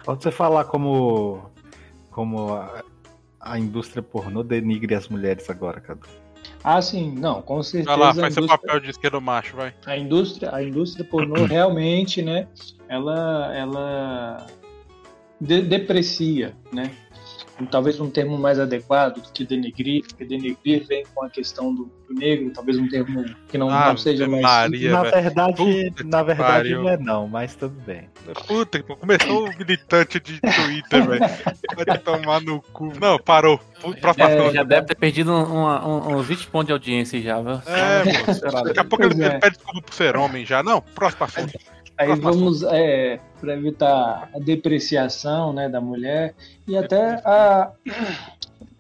Pode você falar como, como a, a indústria pornô denigre as mulheres agora, Cadu. Ah, sim, não, com certeza. Vai lá, a faz seu indústria- papel de esquerdo macho, vai. a indústria, a indústria pornô realmente, né, ela, ela de- deprecia, né? Talvez um termo mais adequado do que denegrir, porque denegrir vem com a questão do, negro, talvez um termo que não, Ah, não seja mais. Maria, na verdade, Puta que na verdade não é não, mas tudo bem. Puta, começou o militante de Twitter, velho. Vai te tomar no cu. Não, parou. Próxima É. Já deve ter perdido um- um- uns 20 pontos de audiência já, viu? É. Daqui a pouco ele, é. ele pede desculpa por ser homem já. Não, próximo assunto. Aí vamos, é, para evitar a depreciação né, da mulher e até a,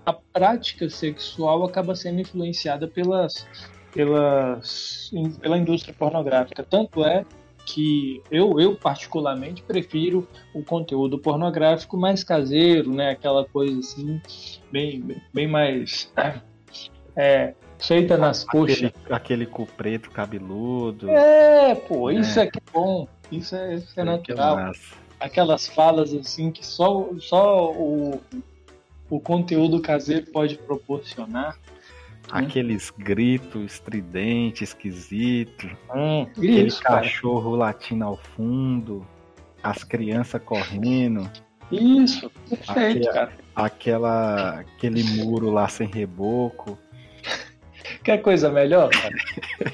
a prática sexual acaba sendo influenciada pelas, pelas, pela indústria pornográfica. Tanto é que eu, eu particularmente prefiro o conteúdo pornográfico mais caseiro, né, aquela coisa assim, bem, bem mais é, feita nas coxas. Aquele, aquele cu preto cabeludo. É, pô, isso é que é bom. Isso é, isso é natural. Aquelas falas assim que só, só o, o conteúdo caseiro pode proporcionar. Aqueles gritos estridentes, esquisito. Hum, Aquele isso, cara. cachorro latindo ao fundo. As crianças correndo. Isso, perfeito, Aqui, cara. Aquela, aquele muro lá sem reboco. Quer coisa melhor, cara?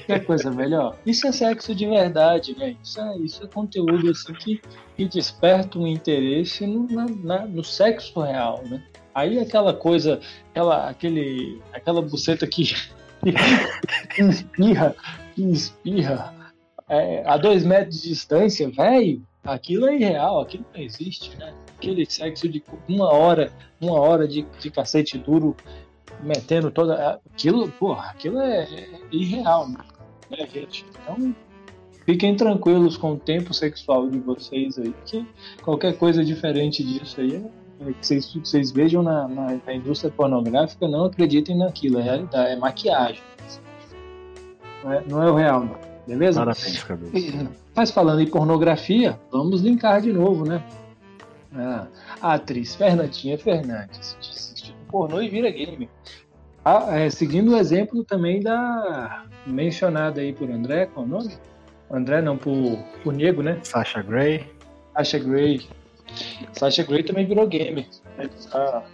Quer coisa melhor? Isso é sexo de verdade, né? Isso é, isso é conteúdo assim que, que desperta um interesse no, na- no sexo real, né? Aí aquela coisa, aquela, aquele, aquela buceta que, que espirra, que espirra é, a dois metros de distância, velho, aquilo é irreal, aquilo não existe, né? Aquele sexo de uma hora, uma hora de, de cacete duro metendo toda. Aquilo, porra, aquilo é, é irreal, né, né, gente? Então, fiquem tranquilos com o tempo sexual de vocês aí, que qualquer coisa diferente disso aí é, é que vocês, vocês vejam na, na, na indústria pornográfica, não acreditem naquilo, é realidade, é maquiagem. Não é, não é o real, não. Beleza? Parabéns, Cadu. Mas falando em pornografia, vamos linkar de novo, né? Ah, a atriz Fernandinha Fernandes assiste pornô e vira gamer. Ah, é, seguindo o exemplo também da mencionada aí por André, qual é o nome? André não, por, por Nego, né? Sasha Grey. Sasha Grey. Sasha Grey também virou gamer. Ela,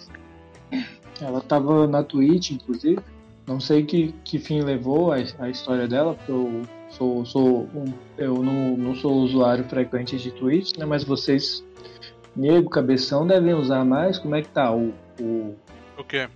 ela tava na Twitch, inclusive. Não sei que, que fim levou a, a história dela, porque eu sou, sou um, eu não, não sou usuário frequente de Twitch, né? Mas vocês, nego, cabeção, devem usar mais. Como é que tá o. o O quê?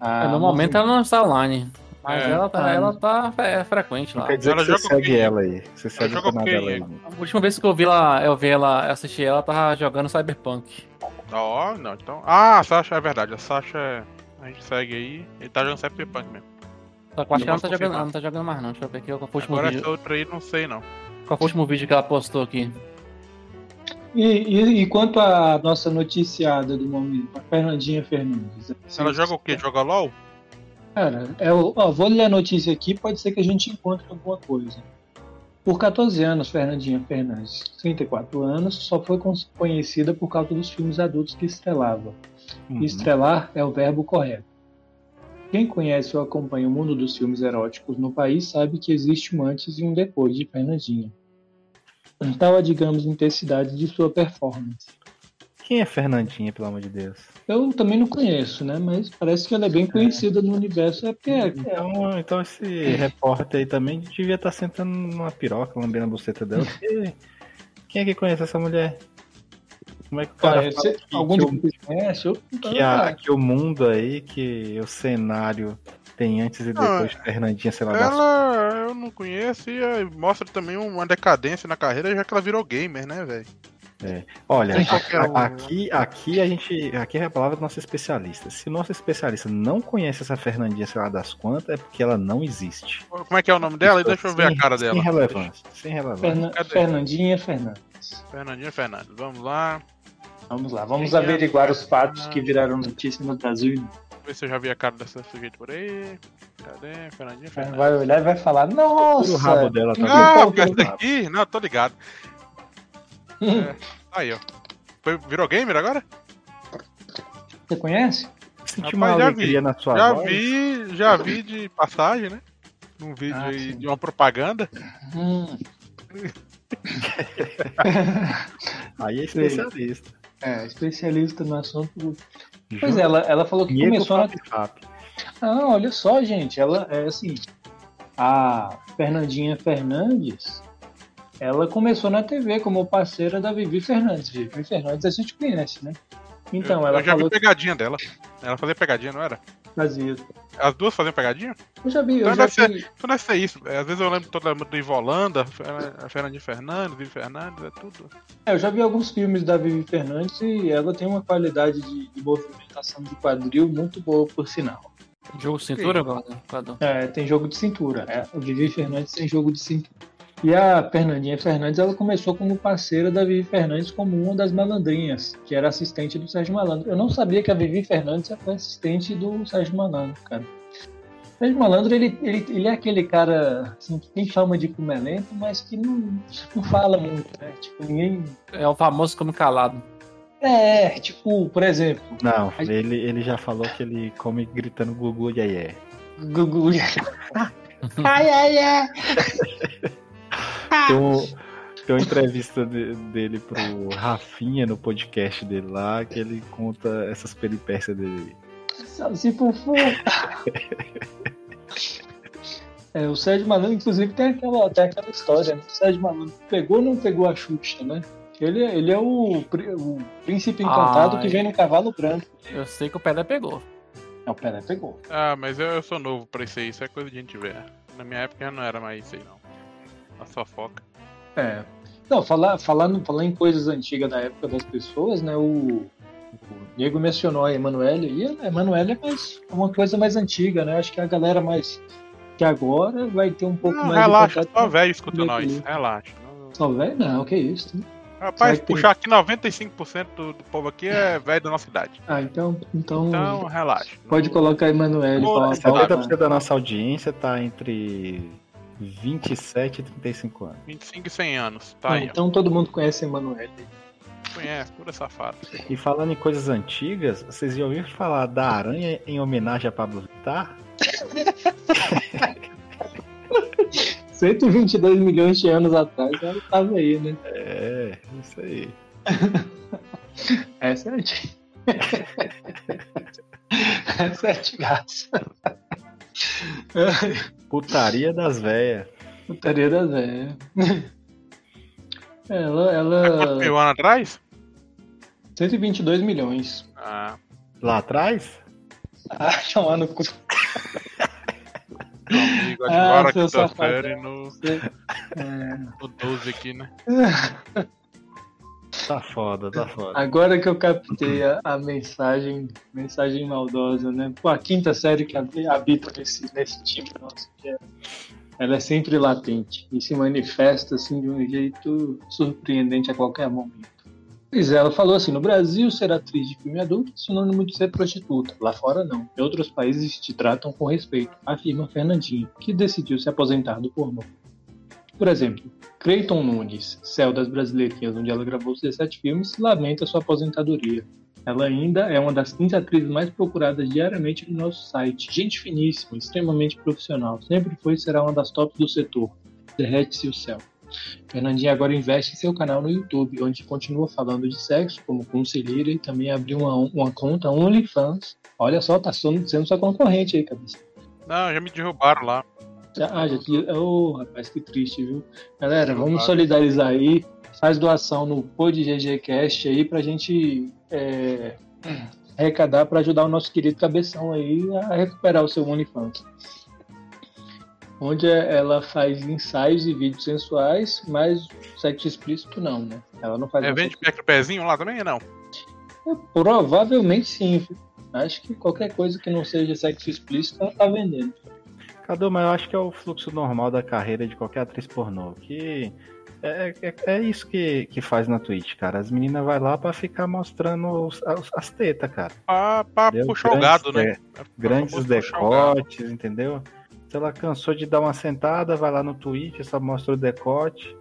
a É, no momento ela não está online. Mas É. ela tá, Ah, ela tá é, frequente lá. Quer dizer Ela que você segue ela aí. Você segue o canal dela aí. A última vez que eu vi ela, eu vi ela, eu assisti ela, ela tava jogando Cyberpunk. Ó, não, então. Ah, a Sasha é verdade. A Sasha é- a gente segue aí. Ele tá jogando Cyberpunk mesmo. Só que eu acho que ela não tá, jogando, ela não tá jogando mais, não. Deixa eu ver aqui qual foi o último Agora vídeo. essa outra aí, não sei não. Qual foi o último vídeo que ela postou aqui? E, e, e quanto à nossa noticiada do momento, a Fernandinha Fernandes? Ela joga o quê? Joga LOL? Cara, eu, ó, vou ler a notícia aqui, pode ser que a gente encontre alguma coisa. Por 14 anos, Fernandinha Fernandes, 34 anos, só foi con- conhecida por causa dos filmes adultos que estrelava. Uhum. Estrelar é o verbo correto. Quem conhece ou acompanha o mundo dos filmes eróticos no país sabe que existe um antes e um depois de Fernandinha. Tal a, digamos, intensidade de sua performance. Quem é Fernandinha, pelo amor de Deus? Eu também não conheço, né? Mas parece que ela é bem conhecida no universo. É porque é, Então, então esse repórter aí também devia estar sentando numa piroca, lambendo a buceta dela. Quem é que conhece essa mulher? Como é que o cara Olha, fala que, algum que o, conhece? Eu, que, a- que o mundo aí, que o cenário tem antes e depois de Fernandinha, sei lá, das Ela eu não conheço e mostra também uma decadência na carreira, já que ela virou gamer, né, velho? Olha, Tem qualquer um. aqui, aqui a gente. Aqui é a palavra do nosso especialista. Se o nosso especialista não conhece essa Fernandinha, sei lá das quantas, é porque ela não existe. Como é que é o nome dela? E deixa eu ver a Sem- cara dela. Sem relevância. Sem relevância. Ferna- Cadê? Fernandinha Fernandes. Fernandinha Fernandes. Vamos lá. Vamos lá, vamos Quem é? averiguar os fatos que viraram notícia no Brasil. Ver se eu já vi a cara dessa sujeito por aí. Cadê? Fernandinha. Vai olhar e vai falar, nossa! O rabo dela tá Ah, essa aqui? Não, tô ligado. É, aí, ó. Foi, virou gamer agora? Você conhece? Senti Rapaz, uma já alegria vi. na sua já voz. vi, já vi de passagem, né? Num vídeo Ah, aí de uma propaganda. Hum. Aí é especialista. É, especialista no assunto. Pois é, ela, ela falou que Diego começou na. Fap. Ah, olha só, gente, ela é assim. A Fernandinha Fernandes, ela começou na TV como parceira da Vivi Fernandes. Vivi Fernandes a gente conhece, né? Então, eu, ela eu já falou vi pegadinha dela. Ela fazia pegadinha, não era? As duas faziam pegadinha? Eu já vi, eu Então já deve vi. Então deve ser isso. Às vezes eu lembro toda do Ivolanda, a Fernandinha Fernandes, Vivi Fernandes, é tudo. É, eu já vi alguns filmes da Vivi Fernandes e ela tem uma qualidade de, de movimentação de quadril muito boa, por sinal. Jogo cintura, Gordon? Cadu? É, tem jogo de cintura. É, o Vivi Fernandes tem jogo de cintura. E a Fernandinha Fernandes, ela começou como parceira da Vivi Fernandes como uma das malandrinhas, que era assistente do Sérgio Malandro. Eu não sabia que a Vivi Fernandes era assistente do Sérgio Malandro, cara. O Sérgio Malandro, ele, ele, ele é aquele cara assim, que tem fama de cumelento, mas que não, não fala muito, né? Tipo, ninguém... É o famoso come calado. É, tipo, por exemplo, Não, ele, ele já falou que ele come gritando gugu e aí é. Gugu... ai, ai, ai! Tem, um, tem uma entrevista de- dele pro Rafinha no podcast dele lá, que ele conta essas peripécias dele. Salsi Fufu. É, o Sérgio Malandro, inclusive, tem aquela, tem aquela história, né? O Sérgio Malandro pegou ou não pegou a Xuxa, né? Ele, ele é o, o príncipe encantado Ai. que vem no cavalo branco. Eu sei que o Pelé pegou. Não, pera, pegou. Ah, mas eu, eu sou novo pra isso aí, isso é coisa de gente ver. Na minha época não era mais isso aí não. A fofoca. É. Não, falar, no- falar em coisas antigas da época das pessoas, né? O, o Diego mencionou a Emanuele, e a Emanuele é mais, uma coisa mais antiga, né? Acho que a galera mais que agora vai ter um pouco Não, mais relaxa, de só velho escuta nós. Relaxa. Não- Só velho? Não, que isso. né? Rapaz, Será que tem- puxar aqui 95% do, do povo aqui é velho da nossa idade. Ah, então, então, Então, relaxa. pode colocar a Emanuele Pô, pra, essa pra- 70% da nossa audiência tá entre 27 e 35 anos. 25 e 100 anos. Tá Ah, aí, ó. então todo mundo conhece Emanuele. Conhece, pura safada. E falando em coisas antigas, vocês já ouviram falar da aranha em homenagem a Pablo Vittar? 122 milhões de anos atrás ela tava aí, né? É, isso aí. Essa é antiga. Essa é antigaça. Putaria das véias. Putaria das velhas. Ela, ela. Mil anos atrás? 122 milhões. Ah, Lá atrás? Ah, tomar no cu. meu amigo, Ah, agora seu que tá no, É. no 12 aqui, né? Tá foda, tá foda. Agora que eu captei a, a mensagem, mensagem maldosa, né? Pô, a quinta série que habi- habita nesse, nesse time nosso, é- ela é sempre latente e se manifesta assim de um jeito surpreendente a qualquer momento. Pois é, ela falou assim: no Brasil, ser atriz de filme adulto é sinônimo de ser prostituta. Lá fora, não. Em outros países te tratam com respeito, afirma Fernandinha, que decidiu se aposentar do pornô. Por exemplo, Creighton Nunes, Céu das Brasileirinhas, onde ela gravou 17 filmes, lamenta sua aposentadoria. Ela ainda é uma das 15 atrizes mais procuradas diariamente no nosso site. Gente finíssima, extremamente profissional. Sempre foi e será uma das tops do setor. Derrete-se o céu. Fernandinha agora investe em seu canal no YouTube, onde continua falando de sexo, como conselheira, e também abriu uma, uma conta OnlyFans. Olha só, tá sendo sua concorrente aí, cabeça. Não, já me derrubaram lá. Já- Ah, já tinha. Ô, rapaz, que triste, viu? Galera, vamos solidarizar aí. Faz doação no Pod GGCast aí pra gente é, arrecadar pra ajudar o nosso querido Cabeção aí a recuperar o seu OnlyFans. Onde ela faz ensaios e vídeos sensuais, mas sexo explícito não, né? Ela não faz. É, vende pé com o pezinho lá também? Não. Provavelmente sim. Acho que qualquer coisa que não seja sexo explícito ela tá vendendo. Cadu, mas eu acho que é o fluxo normal da carreira de qualquer atriz pornô. Que é, é, é isso que, que faz na Twitch, cara. As meninas vai lá pra ficar mostrando os- as, as tetas, cara. Pra, pra Entendeu? puxar o gado, né? de- Grandes decotes, entendeu? Se ela cansou de dar uma sentada, vai lá no Twitch, só mostra o decote.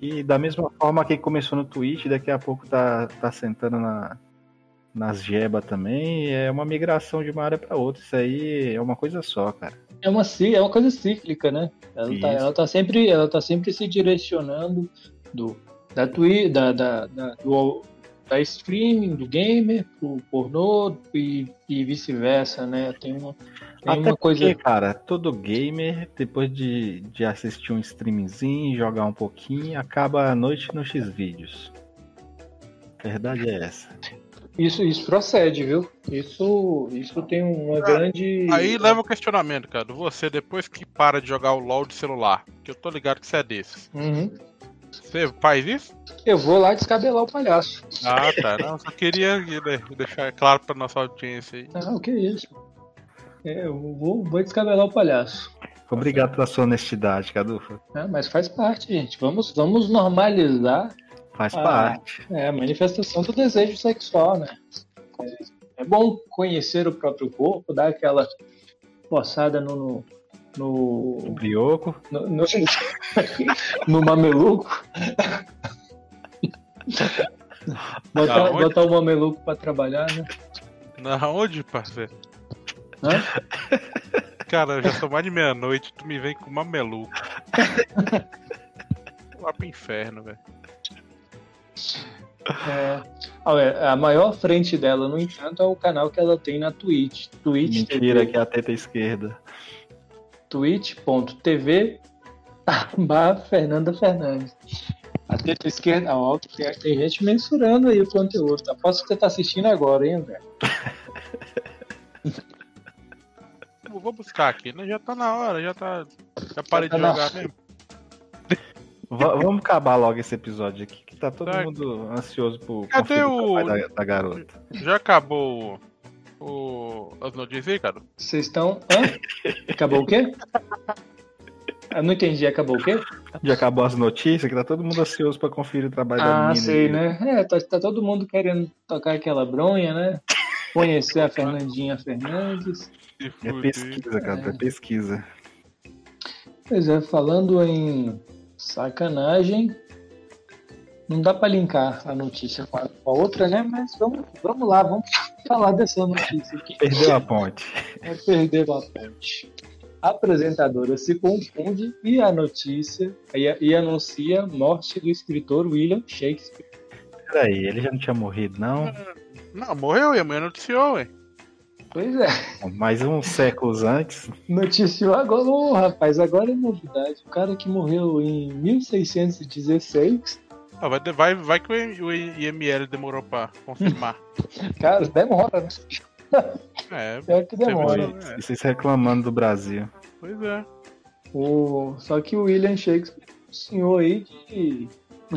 E da mesma forma que começou no Twitch, daqui a pouco tá, tá sentando na, nas jebas também. É uma migração de uma área pra outra. Isso aí é uma coisa só, cara. É uma, é uma coisa cíclica, né? Ela tá, ela tá sempre, ela tá sempre se direcionando do, da, twi, da, da, da, do, da streaming, do gamer, pro pornô e, e vice-versa, né? Tem uma, tem Até uma coisa. porque, cara, todo gamer, depois de, de assistir um streamzinho, jogar um pouquinho, acaba a noite no X-Vídeos. Verdade é essa. Isso, isso procede, viu? Isso, isso tem uma grande. Aí leva o questionamento, cara. Você, depois que para de jogar o LOL de celular, que eu tô ligado que você é desses. Uhum. Você faz isso? Eu vou lá descabelar o palhaço. Ah, tá. Não, só queria né, deixar claro pra nossa audiência aí. Ah, o que é isso? É, eu vou, vou descabelar o palhaço. Obrigado pela sua honestidade, Cadu. Ah, mas faz parte, gente. Vamos, vamos normalizar Faz Ah. parte. É a manifestação do desejo sexual, né? É- bom conhecer o próprio corpo, dar aquela forçada no. no. O brioco. no, no, no mameluco. botar, Aonde? botar o mameluco pra trabalhar, né? Na onde, parceiro? Hã? Cara, já são mais de meia-noite, tu me vem com mameluco. Lá pro inferno, velho. É, olha, a maior frente dela, no entanto, é o canal que ela tem na Twitch. Twitch Mentira, TV. que é a teta esquerda. twitch.tv barra Fernanda Fernandes. A teta esquerda, ó, tem, tem gente mensurando aí o conteúdo. Aposto que você tá assistindo agora, hein, André? Vou buscar aqui, né? Já tá na hora, já tá. Já parei tá de na- jogar mesmo. Va- vamos acabar logo esse episódio aqui, que tá todo Tá. mundo ansioso por Cadê conferir o- trabalho da, da garota. Já acabou o, as notícias aí, cara? Vocês estão. Hã? Acabou o quê? Eu não entendi, acabou o quê? Já acabou as notícias, que tá todo mundo ansioso pra conferir o trabalho da Ah, menina. sei, aí. né? É, tá, tá todo mundo querendo tocar aquela bronha, né? Conhecer a Fernandinha Fernandes. É pesquisa, cara, é pesquisa. Pois é, falando em sacanagem, não dá pra linkar a notícia com a, outra, né? Mas vamos, vamos lá, vamos falar dessa notícia aqui. Perdeu a ponte. É perder a ponte. A apresentadora se confunde e a notícia e, e anuncia morte do escritor William Shakespeare. Peraí, ele já não tinha morrido, não? Não, morreu e a mulher noticiou, ué. Pois é, Mais uns séculos antes. noticiou agora, ô rapaz, agora é novidade. O cara que morreu em 1616, Ah, vai, vai, vai que o IML demorou pra confirmar. cara, demora, né? é, É que demora. E vocês reclamando do Brasil. pois é. O... Só que o William Shakespeare, um senhor aí de,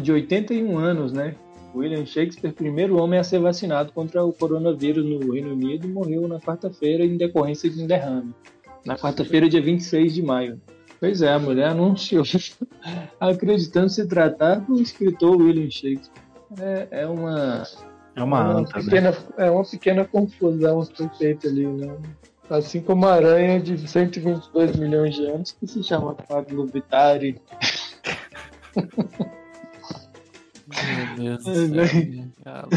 de 81 anos, né? William Shakespeare, primeiro homem a ser vacinado contra o coronavírus no Reino Unido, morreu na quarta-feira em decorrência de um derrame. Na quarta-feira, dia 26 de maio. Pois é, a mulher anunciou, acreditando se tratar do escritor William Shakespeare. É, é uma, É uma uma anta, né? pequena, é uma pequena confusão que foi feita ali, né? Assim como a aranha de 122 milhões de anos, que se chama Pablo Vitari. Meu Deus do É, céu.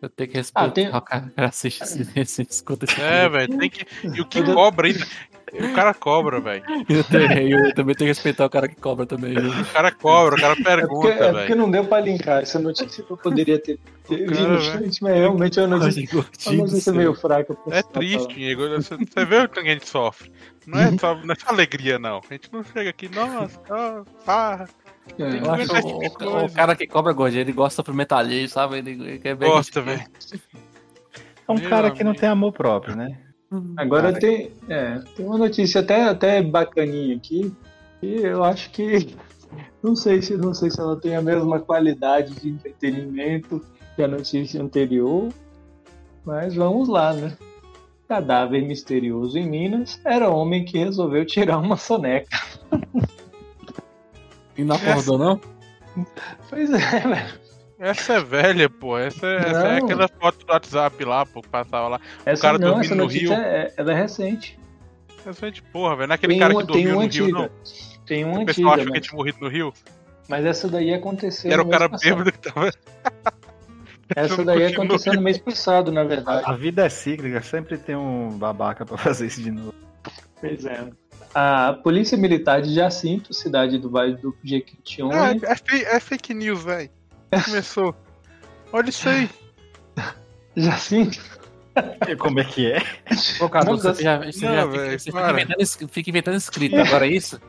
Eu tenho que respeitar Ah, tem- o cara que assiste esse, esse escuta esse É, velho, tem que. E o que cobra ainda. O cara cobra, velho. Eu, eu também tenho que respeitar o cara que cobra também. viu? O cara cobra, o cara É porque, pergunta, é porque velho. não deu pra linkar essa notícia que eu poderia ter, ter Cara, mas realmente é uma notícia, uma notícia meio fraca. É triste, Diego. Você, você vê o que a gente sofre. Não é, só, não é só alegria, não. A gente não chega aqui, nossa, ó, farra. É, Eu acho que o, o- cara que cobra gordinho, ele gosta do sofrimento alheio, sabe? Ele, ele quer ver Gosta, velho. É um Meu cara que não amigo. tem amor próprio, né? Agora Cara. tem, é, tem uma notícia até, até bacaninha aqui, e eu acho que não sei se não sei se ela tem a mesma qualidade de entretenimento que a notícia anterior, mas vamos lá, né? Cadáver misterioso em Minas era homem que resolveu tirar uma soneca. E não acordou, não? Pois é, velho. Essa é velha, pô. Essa, é- essa é aquela foto do WhatsApp lá, pô, que passava lá. Essa cara não, dormindo essa no notícia rio. é, ela é recente. Essa de porra, velho. Não é aquele Tem cara uma, que dormiu no rio, antiga. não. Tem uma O pessoal antiga, que mas, tinha morrido no rio. mas essa daí aconteceu. Era o cara passado. bêbado que tava. Essa daí aconteceu no mês passado, na verdade. A vida é cíclica, sempre tem um babaca pra fazer isso de novo. Pois é. A Polícia Militar de Jacinto, cidade do Vale do Jequitinhonha, É, é, é fake news, velho. Começou. Olha isso aí. Jacinto, Como é que é? Ô, Cadu, Não, você, já, você não, já fica, você fica inventando, fica inventando escrito, agora é isso?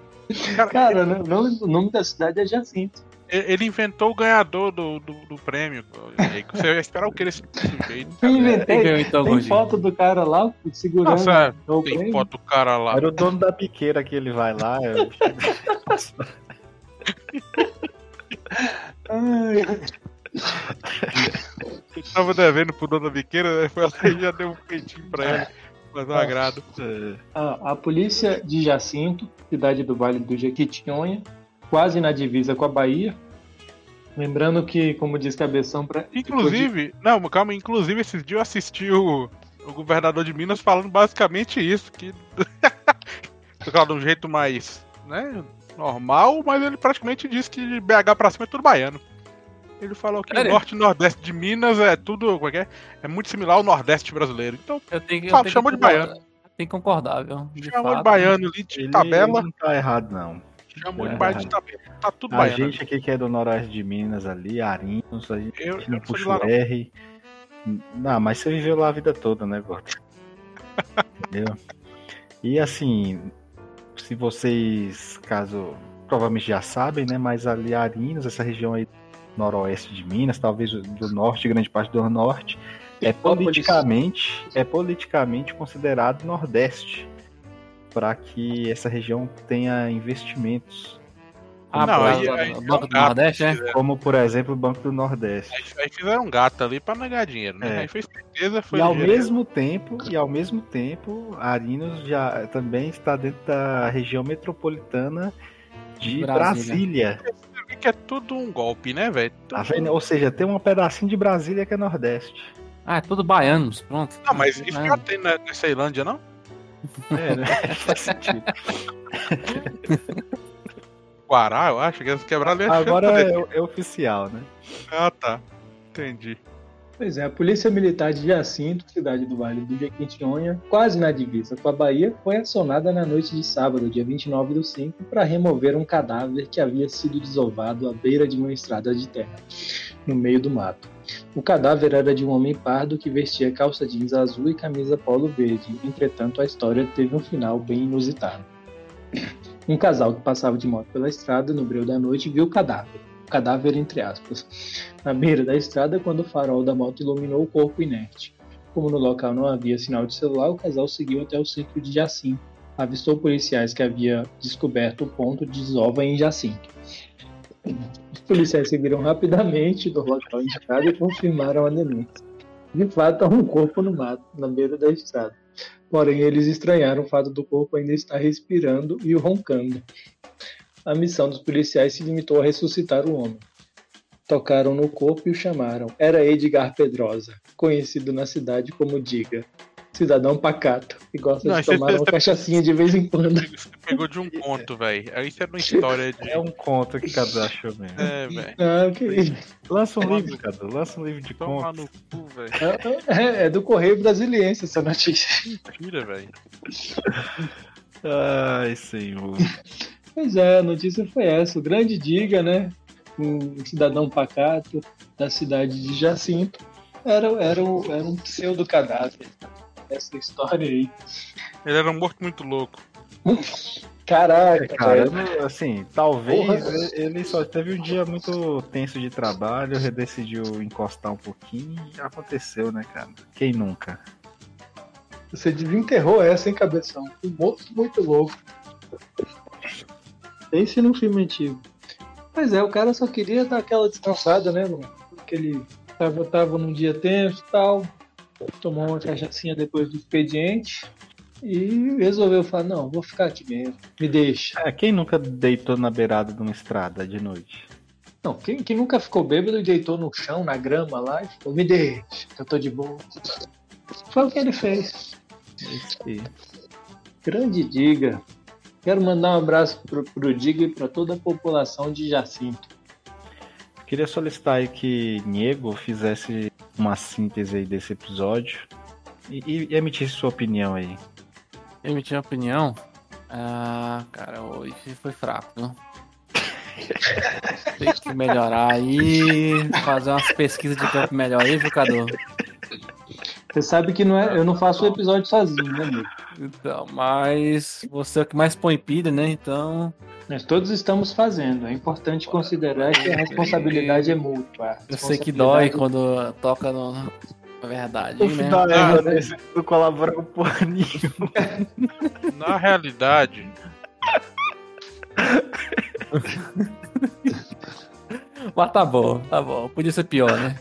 cara, né, o nome, o nome da cidade é Jacinto. Ele inventou o ganhador do, do, do prêmio. Você vai esperar o que desse sujeito? Eu Quem inventei. então, Tem foto do cara lá segurando Nossa, o tem prêmio. foto do cara lá. Era o dono da biqueira que ele vai lá. eu- Ai, Ele tava devendo pro dono da biqueira, né? foi lá e já deu um peitinho pra ele. Fazer um agrado. a, a polícia de Jacinto, cidade do Vale do Jequitinhonha, quase na divisa com a Bahia. Lembrando que, como diz Cabeção, pra, Inclusive, não, calma, inclusive esses dias eu assisti o, o governador de Minas falando basicamente isso, que claro, de um jeito mais, né, normal, mas ele praticamente disse que de BH pra cima é tudo baiano. Ele falou que Sério? o norte e nordeste de Minas é tudo, como é que é? É muito similar ao nordeste brasileiro. Então, Eu tenho, eu tenho chamou que de concordar. Tem que concordar, viu? De chamou de fato. baiano ali de Ele, tabela, ele não tá errado, não. Chamou de é baiano de tabela. Tá tudo A baiano. gente aqui que é do noroeste de Minas ali, Arinos, a gente Eu, não puxa o. R. Não, mas você viveu lá a vida toda, né, Gordo? Entendeu? E assim, se vocês, caso provavelmente já sabem, né, mas ali Arinos, essa região aí noroeste de Minas, talvez do norte, grande parte do norte, é politicamente, é politicamente considerado nordeste para que essa região tenha investimentos, Ah, Não, aí- aí Banco do Nordeste, né? como por exemplo o Banco do Nordeste. Aí, aí fizeram um gato ali pra negar dinheiro, né? É. Aí fez certeza, foi E ao mesmo tempo, e ao mesmo tempo, Arinos já também está dentro da região metropolitana de Brasília. Brasília. Você vê que é tudo um golpe, né, velho? Tá vendo? Ou seja, tem um pedacinho de Brasília que é Nordeste. Ah, é tudo baianos, pronto. Não, mas isso É. já tem na, na Ceilândia, não? É, né? Faz sentido. Guará, eu acho que eles quebraram ali. Agora é, é oficial, né? Ah, tá. Entendi. Pois é, a Polícia Militar de Jacinto, cidade do Vale do Jequitinhonha, quase na divisa com a Bahia, foi acionada na noite de sábado, dia 29 do 5, para remover um cadáver que havia sido desovado à beira de uma estrada de terra, no meio do mato. O cadáver era de um homem pardo que vestia calça jeans azul e camisa polo verde. Entretanto, a história teve um final bem inusitado. Um casal que passava de moto pela estrada no breu da noite viu o cadáver. Cadáver, entre aspas na beira da estrada quando o farol da moto iluminou o corpo inerte. Como no local não havia sinal de celular, o casal seguiu até o centro de Jacinto. Avistou policiais que havia descoberto o ponto de desova em Jacinto. Os policiais seguiram rapidamente do local indicado e confirmaram a denúncia. De fato, há um corpo no mato, na beira da estrada. Porém, eles estranharam o fato do corpo ainda estar respirando e roncando. A missão dos policiais se limitou a ressuscitar o homem. Tocaram no corpo e o chamaram. Era Edgar Pedrosa, conhecido na cidade como Diga. Cidadão pacato, que gosta Não, de é- tomar uma é- cachaçinha de vez em quando. Você pegou de um conto, velho. Isso é uma história de. É um conto que Cadu achou mesmo. É, velho. Ah, que... Lança um Toma livro, Cadu. Lança um livro de Toma contos. no cu, velho. é, é do Correio Brasiliense essa notícia. Tira, velho. Ai, senhor. Pois é, a notícia foi essa. O grande Diga, né? Um cidadão pacato da cidade de Jacinto. Era, era, era um pseudo cadáver. Essa história aí. Ele era um morto muito louco. Caraca, Cara, velho. não- assim, talvez Porra. ele só teve um dia muito tenso de trabalho, ele decidiu encostar um pouquinho e aconteceu, né, cara? Quem nunca? Você desenterrou essa, hein, cabeção? Um morto muito louco. Pense num filme antigo. Pois é, o cara só queria dar aquela descansada, né, mano? Porque ele tava, tava num dia tenso e tal, tomou uma cachaçinha depois do expediente e resolveu falar, não, vou ficar aqui mesmo, me deixa. É, quem nunca deitou na beirada de uma estrada de noite? Não, quem, quem nunca ficou bêbado e deitou no chão, na grama lá, e falou, me deixa, que eu tô de boa. Foi o que ele fez. E- Grande Diga. Quero mandar um abraço pro, pro Diga e pra toda a população de Jacinto. Queria solicitar aí que Niego fizesse uma síntese aí desse episódio e, e emitisse sua opinião aí. Emitir opinião. Ah, cara, hoje foi fraco, viu? Tem que melhorar aí, fazer umas pesquisas de campo melhor aí, viu, Cadu? Você sabe que não é, eu não faço o episódio sozinho, né, amigo? Então, mas você é o que mais põe pilha, né? Então, Nós todos estamos fazendo. É importante considerar que a responsabilidade é mútua. eu sei que dói quando toca no, na verdade, O né? final Ah, é desse não colabora com porra nenhuma. Na realidade, Mas tá bom, tá bom. Podia ser pior, né?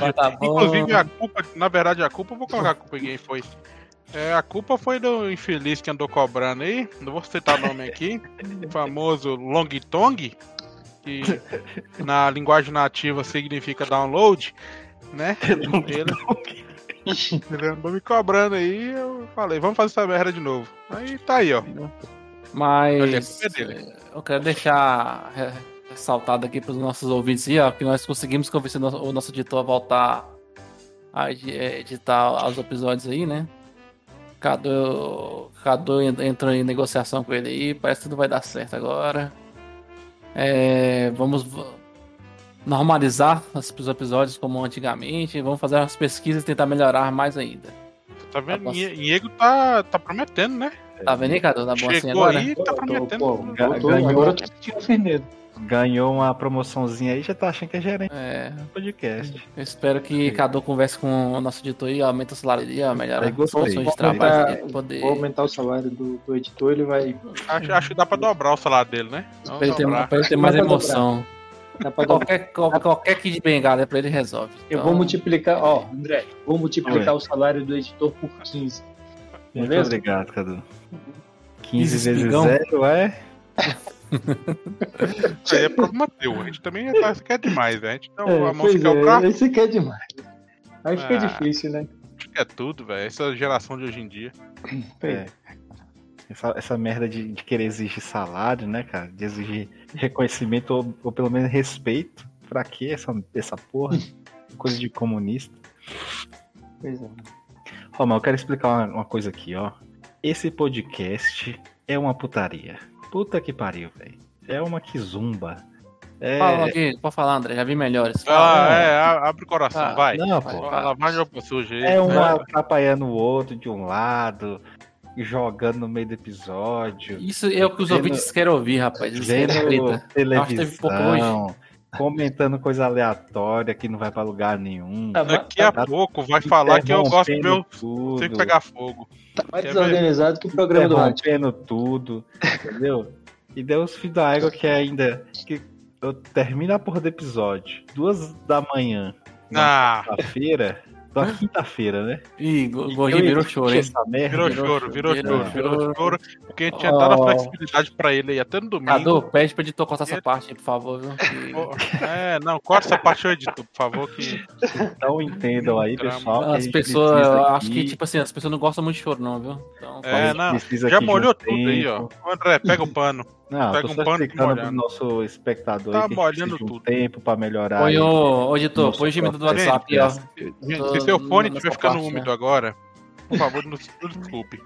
Mas tá bom. inclusive a culpa, na verdade a culpa, vou colocar a culpa em quem foi. É, a culpa foi do infeliz que andou cobrando aí, não vou citar o nome aqui, o famoso Long Tong, que na linguagem nativa significa download, né? Ele, ele andou me cobrando aí, eu falei, vamos fazer essa merda de novo. Aí tá aí, ó. Mas é eu quero deixar ressaltado aqui para os nossos ouvintes aí, ó, que nós conseguimos convencer o nosso- editor a voltar a eh, editar os episódios aí, né? Cadu, Cadu en- entrou em negociação com ele aí, parece que tudo vai dar certo agora. É, vamos normalizar os episódios como antigamente, vamos fazer umas pesquisas e tentar melhorar mais ainda. Tá vendo? Tá Niego tá, tá prometendo, né? Tá vendo aí, Cadu? Tá bom assim Chegou agora? aí e tá prometendo. Pô, ganhou. tô sentindo firmeza. Ganhou uma promoçãozinha aí, já tá achando que é gerente É, do podcast. Eu espero que Cadu converse com o nosso editor e aumente o salário dele, melhora as condições de trabalho dele, poder. vou aumentar o salário do, do editor, ele vai. Acho, acho que dá pra dobrar o salário dele, né? Pra ele ter, pra ele ter mais emoção. Dá pra dobrar. Qualquer, qualquer, qualquer kit de bengala pra ele resolve. Eu Então, vou multiplicar, ó, André, vou multiplicar Oi. o salário do editor por 15. Muito Beleza? obrigado, Cadu. 15 15 vezes espigão. 0 é. Isso aí é problema teu. A gente também tá, isso aqui é demais, né? A gente dá É, a mão pois que é o é, prato, esse aqui é demais. Aí fica Ah. difícil, né? acho que é tudo, velho. Essa geração de hoje em dia. É. Essa, essa merda de, de querer exigir salário, né, cara? De exigir reconhecimento ou, ou pelo menos respeito. Pra que essa, essa porra? Coisa de comunista. Pois é. Ó, mas eu quero explicar uma, uma coisa aqui, ó. Esse podcast é uma putaria. Puta que pariu, velho. É uma quizumba. É. Fala aqui, pode falar, André, já vi melhores. Ah, Fala. é, a- abre o coração, Ah, vai. Não, pô. vai. Lavagem suja aí. É um né? atrapalhando o outro de um lado, jogando no meio do episódio, Isso é o que os Vendo- ouvintes querem ouvir, rapaz. Eles querem vendo treta. Acho que teve pouco televisão, comentando coisa aleatória que não vai pra lugar nenhum. Tá, Daqui a Tá- pouco vai falar que eu gosto do meu. tudo, Tem que pegar fogo. tá mais Quer ver? desorganizado que o programa do rádio. tudo, entendeu? E deu os filhos da égua que ainda que eu termino a porra do episódio, duas da manhã, Ah, na feira da quinta-feira, né? Ih, go- E gordinho eu virou choro, hein? essa merda. virou virou choro, virou choro, virou choro. choro. Porque a gente tinha dado a Oh. flexibilidade pra ele aí até no domingo. Cadu, pede pra editor cortar E- essa parte aí, por favor, viu? Que- É, não, corta essa parte, eu edito, por favor, que Então entendam aí, pessoal. As pessoas, acho que, tipo assim, as pessoas não gostam muito de choro, não, viu? Então, É, não, já molhou tudo aí, ó. tempo. André, pega o pano. Não, Pega tô um pano explicando pro nosso espectador Tá molhando de um tudo. tempo pra melhorar. põe o, ô, editor, põe o gemido do WhatsApp, ó. Gente, Tô se seu fone estiver ficando parte, úmido né? agora, por favor, nos desculpe.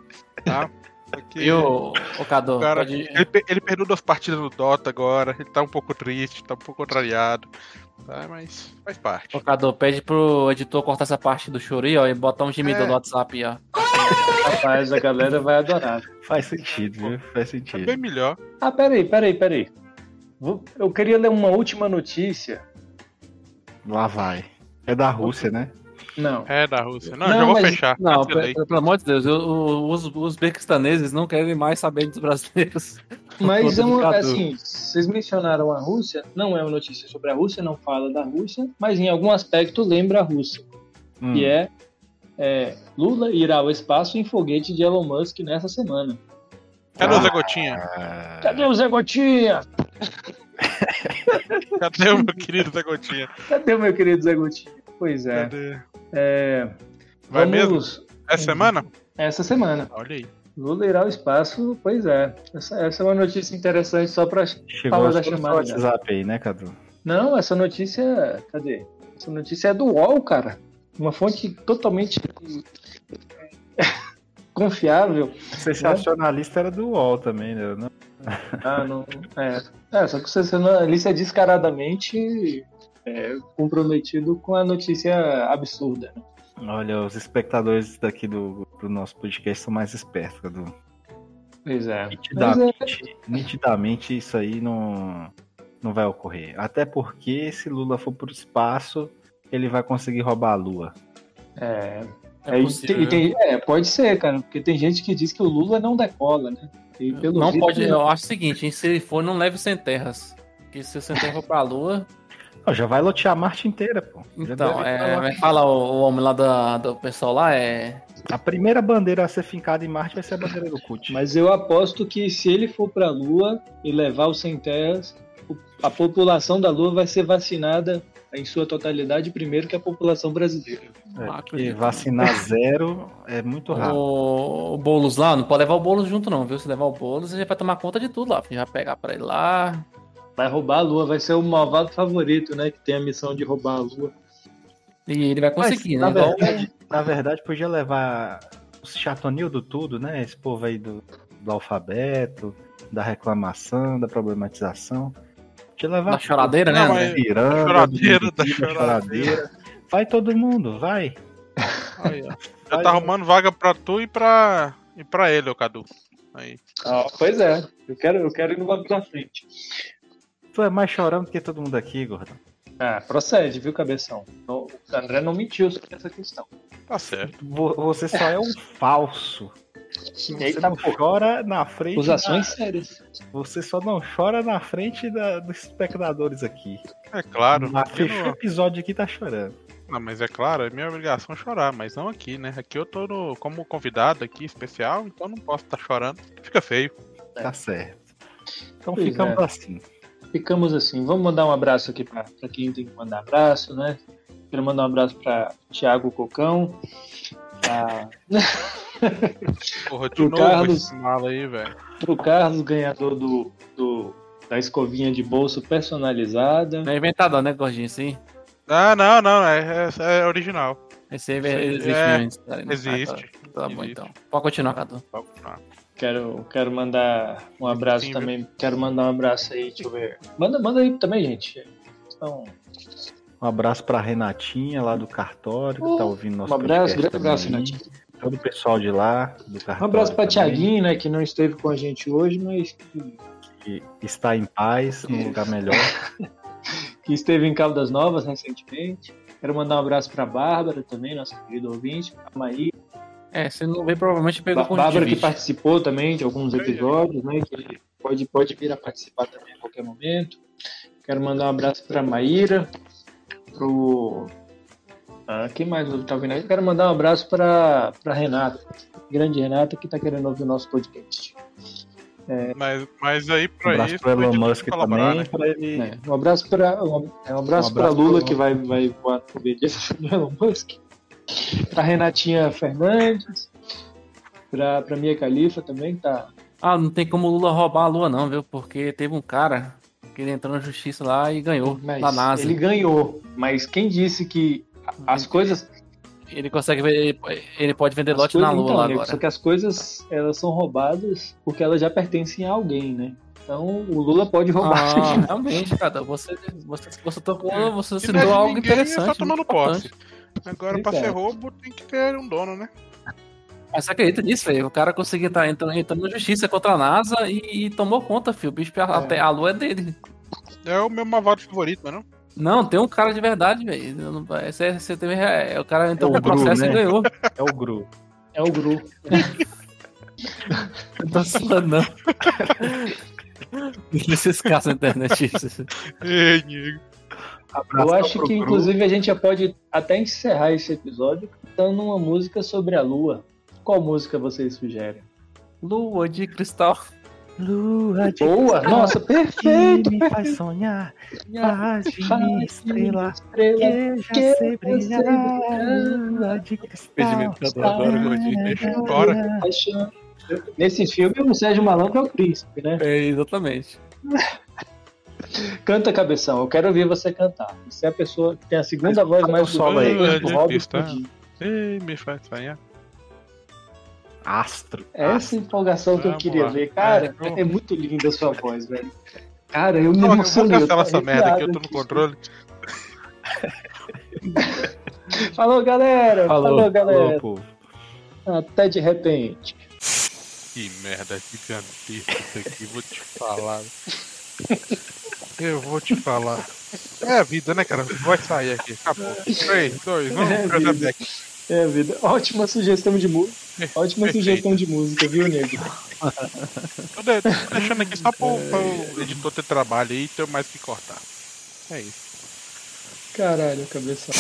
Tá? Porque E o, o Cadu, o cara, pode... ele, ele perdeu duas partidas no Dota agora, ele tá um pouco triste, tá um pouco contrariado. Tá? Mas faz parte. Ô, Cadu, pede pro editor cortar essa parte do choro aí, ó, e botar um gemido É. do WhatsApp, ó. Rapaz, a galera vai adorar. Faz sentido, viu? Faz É sentido. bem melhor. Ah, peraí, peraí, peraí. Eu queria ler uma última notícia. Lá vai. É da Rússia, né? Não. É da Rússia. Não, Não, já vou mas- fechar. Não, cancelei. pe- pelo amor de Deus, eu- o- os, os bequistaneses não querem mais saber dos brasileiros. Mas é uma, Cadu. assim, vocês mencionaram a Rússia, não é uma notícia sobre a Rússia, não fala da Rússia, mas em algum aspecto lembra a Rússia, Hum. que é, é, Lula irá ao espaço em foguete de Elon Musk nessa semana. Cadê o Zé Gotinha? Ah, Cadê o Zé Gotinha? Cadê o meu querido Zé Gotinha? Cadê o meu querido Zé Gotinha? Pois é. Cadê? é Vai vamos- mesmo? Essa semana? Essa semana. Olha aí. Lula irá ao espaço, pois é. Essa, essa é uma notícia interessante só pra. Chegou Fala a da chamada, WhatsApp aí, né, Cadu? Não, essa notícia. Cadê? Essa notícia é do UOL, cara. Uma fonte totalmente confiável. Sensacionalista era do UOL também, né? Não- Ah, não. É, é só que o sensacionalista é descaradamente é, comprometido com a notícia absurda. né? Olha, os espectadores daqui do, do nosso podcast são mais espertos, Cadu. Pois é. Nitidamente, nitidamente isso aí não, não vai ocorrer. Até porque se Lula for pro espaço, ele vai conseguir roubar a Lua. É, É é, possível. tem- tem- é, pode ser, cara, porque tem gente que diz que o Lula não decola, né? E pelo Não visto- pode, eu acho o seguinte, hein, se ele for, não leve sem terras. Porque se o sem terra for pra lua, Ó, já vai lotear a Marte inteira, pô. Já então, é, falar o, o homem lá da- do pessoal lá, é. A primeira bandeira a ser fincada em Marte vai ser a bandeira do CUT. Mas eu aposto que se ele for pra Lua e levar os sem terras, a população da Lua vai ser vacinada em sua totalidade primeiro que a população brasileira. É, Ah, porque acredito. vacinar zero é muito rápido. O, o Boulos lá, não pode levar o Boulos junto, não, viu? Se levar o Boulos, ele vai tomar conta de tudo lá. Já vai pegar pra ele lá. Vai roubar a Lua, vai ser o malvado favorito, né? Que tem a missão de roubar a Lua. E ele vai Mas, conseguir, na, né? Igual- verdade, na verdade, podia levar os chatonildo tudo, né? Esse povo aí do, do alfabeto, da reclamação, da problematização. Podia levar Da choradeira, né, Não, André? mas- Piranga, choradeira, da choradeira. Vai todo mundo, vai. Aí, ó. Já tá arrumando vaga pra tu e pra, e pra ele, ô Cadu. Aí. Ah, pois é, eu quero, eu quero ir no banco da frente. Tu é mais chorando que todo mundo aqui, Gordão. Ah, procede, viu, cabeção? O André não mentiu sobre essa questão. Tá certo. Vo- Você só é um falso. Você Eita, não porra. chora na frente. Acusações sérias. da- Você só não chora na frente da- dos espectadores aqui. É claro. Fechou o episódio aqui tá chorando. Não, mas é claro, é minha obrigação chorar, mas não aqui, né? Aqui eu tô no- como convidado aqui especial, então não posso estar chorando. Fica feio. Tá certo. Então Pois ficamos é. assim. Ficamos assim. Vamos mandar um abraço aqui para quem tem que mandar abraço, né? Quero mandar um abraço para Thiago Cocão. Pra... Porra, de O novo Carlos- esse mal aí, velho. Pro Carlos, ganhador do, do- da escovinha de bolso personalizada. Não é inventado, né, Gordinho? Sim. Ah, não, não, é, é- é original. Esse aí aí existe é- mesmo. tá? Existe. Tá, tá bom, Existe. então. Pode continuar, Cadu. Vamos lá. Quero, quero mandar um abraço Sim, também. Quero mandar um abraço aí, deixa eu ver. Manda, manda aí também, gente. Então, Um abraço pra Renatinha lá do cartório, que tá ouvindo nosso um abraço, grande abraço, também. Renatinho. Todo o pessoal de lá, do cartório. Um abraço para também, Tiaguinho, né, que não esteve com a gente hoje, mas que, Que está em paz, num lugar melhor. que esteve em Caldas Novas recentemente. Quero mandar um abraço para Bárbara também, nossa querida ouvinte. Calma aí. É, se não vê, provavelmente pegou com Bárbara que participou também de alguns episódios, né? Que pode, pode vir a participar também a qualquer momento. Quero mandar um abraço pra Maíra, pro. Ah, quem mais tá ouvindo aí? Quero mandar um abraço pra, pra Renata, grande Renata, que tá querendo ouvir o nosso podcast. Mas, mas aí Um pra abraço isso. pro o Elon Musk também, né? pra ele... É, um abraço para um, é, um abraço Um para abraço Lula pro- que vai vai voar no do Elon Musk. Pra Renatinha Fernandes, pra, pra Mia Califa também tá. Ah, não tem como o Lula roubar a lua, não, viu? Porque teve um cara que ele entrou na justiça lá e ganhou Mas na NASA. ele Ele... ganhou, mas quem disse que as coisas consegue ver, ele- ele pode vender as lote coisas- na lua então, lá agora. Só que as coisas elas são roubadas porque elas já pertencem a alguém, né? Então o Lula pode roubar. Ah, realmente, cara, você, você, você tocou, você citou algo é interessante. só tomando posse. importante. Agora, pra ser Exato. roubo, tem que ter um dono, né? Mas você acredita nisso, velho? O cara conseguiu estar entrando, entrando na justiça contra a NASA e, e tomou conta, filho. O bicho, a, É. a lua é dele. É o meu Mavado favorito, mas não? Não, tem um cara de verdade, velho. Não- Você, você teve, é, o cara entrou É com o Gru, processo né? e ganhou. É o Gru. É o Gru. Não tô falando, não. Esses casos na internet. Ei, nego. Eu acho que, inclusive, a gente já pode até encerrar esse episódio cantando uma música sobre a Lua. Qual música vocês sugerem? Lua de cristal. Lua de Boa! Nossa, perfeito! que me faz sonhar, faz de estrela, estrela. que já sei brilhar. Lua de cristal. Agora, gordinho, deixa eu ir embora. Paixão. Nesse filme, o Sérgio Malandro é o príncipe, né? É, exatamente. Canta, cabeção. Eu quero ouvir você cantar. Você é a pessoa que tem a segunda voz mais solo aí. do É. Ei, me faz sonhar. Astro. Essa empolgação que eu queria lá. ver. Cara, É, eu- é muito linda a sua voz, velho. Cara, eu me Não, emocionei. eu cancelar essa merda aqui, eu tô no controle. Falou, galera. Falou, Falou, galera. Povo. Até de repente. Que merda gigantesca isso aqui, vou te falar. Eu vou te falar. É a vida, né, cara? Vai sair aqui, acabou. 3, 2, 1, É a vida. Vida. Ótima sugestão de música. Ótima Perfeito. sugestão de música, viu, nego? Tô, de- tô deixando aqui só pro, pro editor ter trabalho aí e ter mais que cortar. É isso. Caralho, cabeça.